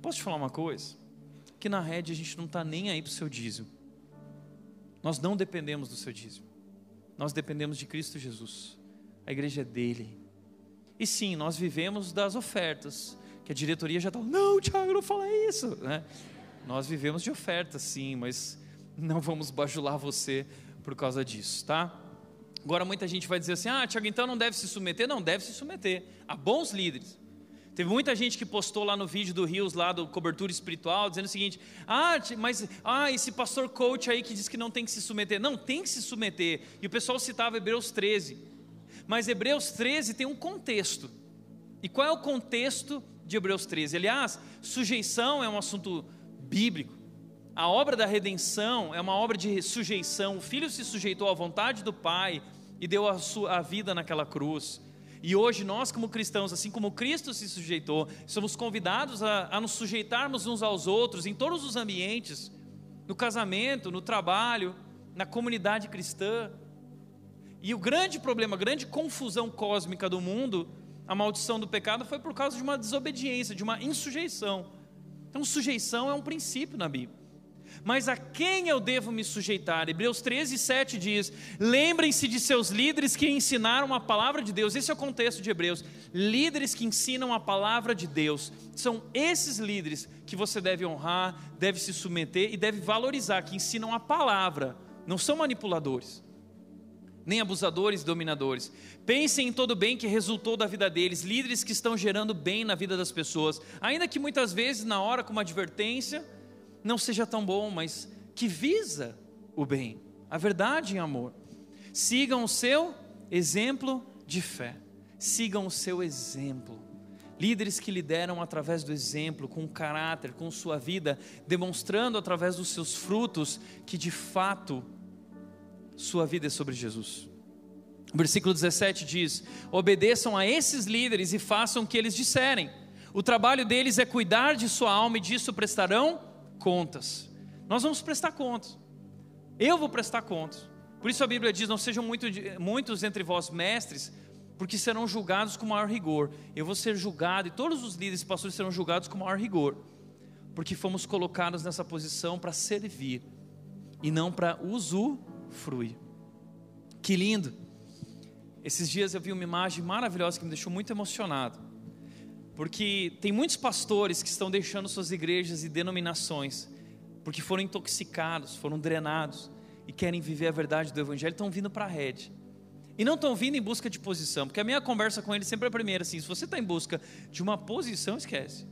Posso te falar uma coisa? Que na rede a gente não está nem aí para o seu dízimo. Nós não dependemos do seu dízimo. Nós dependemos de Cristo Jesus. A igreja é dele. E sim, nós vivemos das ofertas, que a diretoria já está, não, Tiago, não fala isso, né? Nós vivemos de ofertas, sim, mas não vamos bajular você por causa disso, tá? Agora muita gente vai dizer assim: ah, Tiago, então não deve se submeter? Não, deve se submeter a bons líderes. Teve muita gente que postou lá no vídeo do Rios, lá do Cobertura Espiritual, dizendo o seguinte: ah, mas ah, esse pastor coach aí que diz que não tem que se submeter. Não, tem que se submeter. E o pessoal citava Hebreus 13. Mas Hebreus 13 tem um contexto. E qual é o contexto de Hebreus 13? Aliás, sujeição é um assunto bíblico. A obra da redenção é uma obra de sujeição. O filho se sujeitou à vontade do Pai e deu a, sua, a vida naquela cruz. E hoje nós, como cristãos, assim como Cristo se sujeitou, somos convidados a, a nos sujeitarmos uns aos outros em todos os ambientes no casamento, no trabalho, na comunidade cristã. E o grande problema, a grande confusão cósmica do mundo, a maldição do pecado, foi por causa de uma desobediência, de uma insujeição. Então, sujeição é um princípio na Bíblia. Mas a quem eu devo me sujeitar? Hebreus 13, 7 diz: Lembrem-se de seus líderes que ensinaram a palavra de Deus. Esse é o contexto de Hebreus. Líderes que ensinam a palavra de Deus. São esses líderes que você deve honrar, deve se submeter e deve valorizar, que ensinam a palavra. Não são manipuladores nem abusadores e dominadores. Pensem em todo o bem que resultou da vida deles, líderes que estão gerando bem na vida das pessoas, ainda que muitas vezes, na hora, com uma advertência, não seja tão bom, mas que visa o bem, a verdade em amor. Sigam o seu exemplo de fé. Sigam o seu exemplo. Líderes que lideram através do exemplo, com caráter, com sua vida, demonstrando através dos seus frutos que de fato sua vida é sobre Jesus. O versículo 17 diz: Obedeçam a esses líderes e façam o que eles disserem. O trabalho deles é cuidar de sua alma e disso prestarão contas. Nós vamos prestar contas. Eu vou prestar contas. Por isso a Bíblia diz: Não sejam muito, muitos entre vós mestres, porque serão julgados com maior rigor. Eu vou ser julgado, e todos os líderes e pastores serão julgados com maior rigor, porque fomos colocados nessa posição para servir e não para usufruir. Que lindo! Esses dias eu vi uma imagem maravilhosa que me deixou muito emocionado. Porque tem muitos pastores que estão deixando suas igrejas e denominações, porque foram intoxicados, foram drenados e querem viver a verdade do Evangelho, estão vindo para a rede. E não estão vindo em busca de posição, porque a minha conversa com eles sempre é a primeira assim: se você está em busca de uma posição, esquece.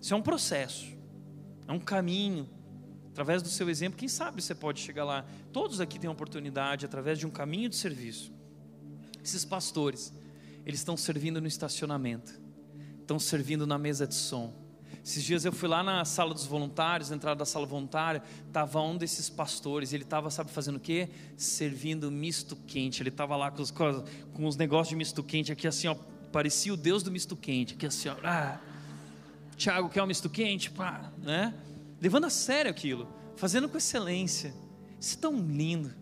Isso é um processo, é um caminho. Através do seu exemplo, quem sabe você pode chegar lá. Todos aqui têm oportunidade, através de um caminho de serviço. Esses pastores, eles estão servindo no estacionamento estão servindo na mesa de som. Esses dias eu fui lá na sala dos voluntários, na entrada da sala voluntária, estava um desses pastores, ele estava, sabe, fazendo o quê? Servindo misto quente. Ele estava lá com os, com os negócios de misto quente aqui assim, ó, parecia o Deus do misto quente, aqui assim, ó, ah, Tiago quer um misto quente, pá, né? Levando a sério aquilo, fazendo com excelência. Isso é tão lindo.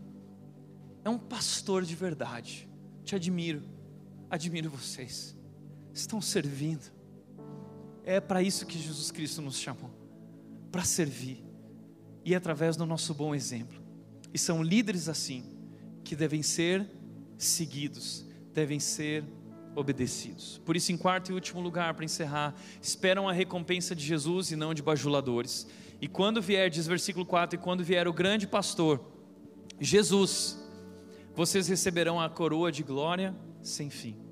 É um pastor de verdade. Te admiro, admiro vocês estão servindo. É para isso que Jesus Cristo nos chamou para servir e através do nosso bom exemplo. E são líderes assim que devem ser seguidos, devem ser obedecidos. Por isso, em quarto e último lugar, para encerrar, esperam a recompensa de Jesus e não de bajuladores. E quando vier, diz versículo 4, e quando vier o grande pastor, Jesus, vocês receberão a coroa de glória sem fim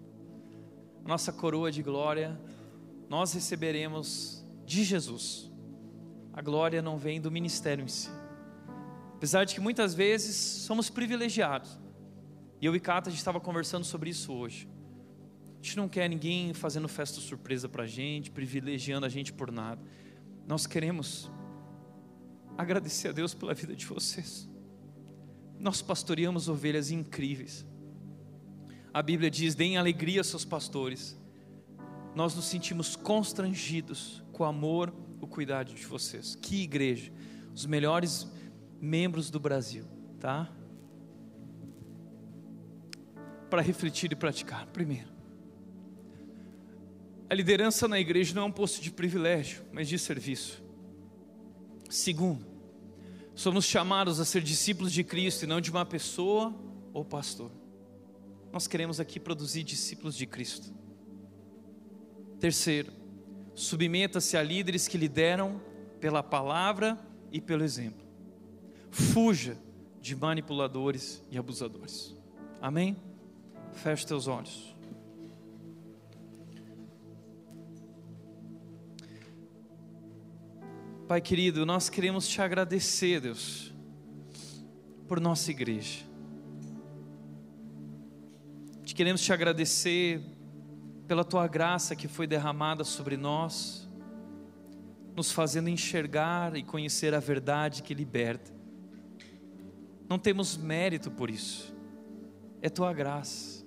nossa coroa de glória, nós receberemos de Jesus. A glória não vem do ministério em si. Apesar de que muitas vezes somos privilegiados. E eu e Cata a gente estava conversando sobre isso hoje. A gente não quer ninguém fazendo festa surpresa para a gente, privilegiando a gente por nada. Nós queremos agradecer a Deus pela vida de vocês. Nós pastoreamos ovelhas incríveis. A Bíblia diz: deem alegria aos seus pastores. Nós nos sentimos constrangidos com o amor, o cuidado de vocês. Que igreja! Os melhores membros do Brasil, tá? Para refletir e praticar. Primeiro, a liderança na igreja não é um posto de privilégio, mas de serviço. Segundo, somos chamados a ser discípulos de Cristo e não de uma pessoa ou pastor. Nós queremos aqui produzir discípulos de Cristo. Terceiro, submeta-se a líderes que lideram pela palavra e pelo exemplo. Fuja de manipuladores e abusadores. Amém? Feche teus olhos. Pai querido, nós queremos te agradecer, Deus, por nossa igreja. Te queremos te agradecer pela tua graça que foi derramada sobre nós, nos fazendo enxergar e conhecer a verdade que liberta. Não temos mérito por isso, é tua graça.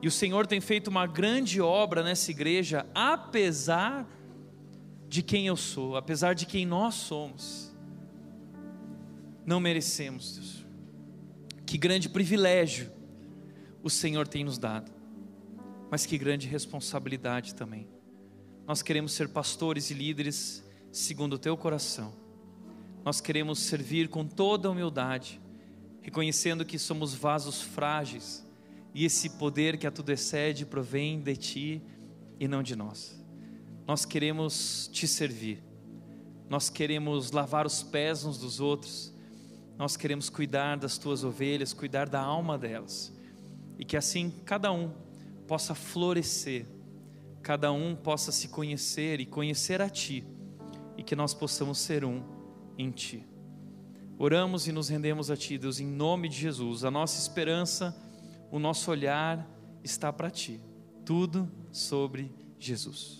E o Senhor tem feito uma grande obra nessa igreja, apesar de de quem eu sou, apesar de quem nós somos. Não merecemos, Deus. Que grande privilégio o Senhor tem nos dado, mas que grande responsabilidade também. Nós queremos ser pastores e líderes segundo o teu coração. Nós queremos servir com toda humildade, reconhecendo que somos vasos frágeis e esse poder que a tudo excede provém de ti e não de nós. Nós queremos te servir, nós queremos lavar os pés uns dos outros, nós queremos cuidar das tuas ovelhas, cuidar da alma delas, e que assim cada um possa florescer, cada um possa se conhecer e conhecer a Ti, e que nós possamos ser um em Ti. Oramos e nos rendemos a Ti, Deus, em nome de Jesus. A nossa esperança, o nosso olhar está para Ti, tudo sobre Jesus.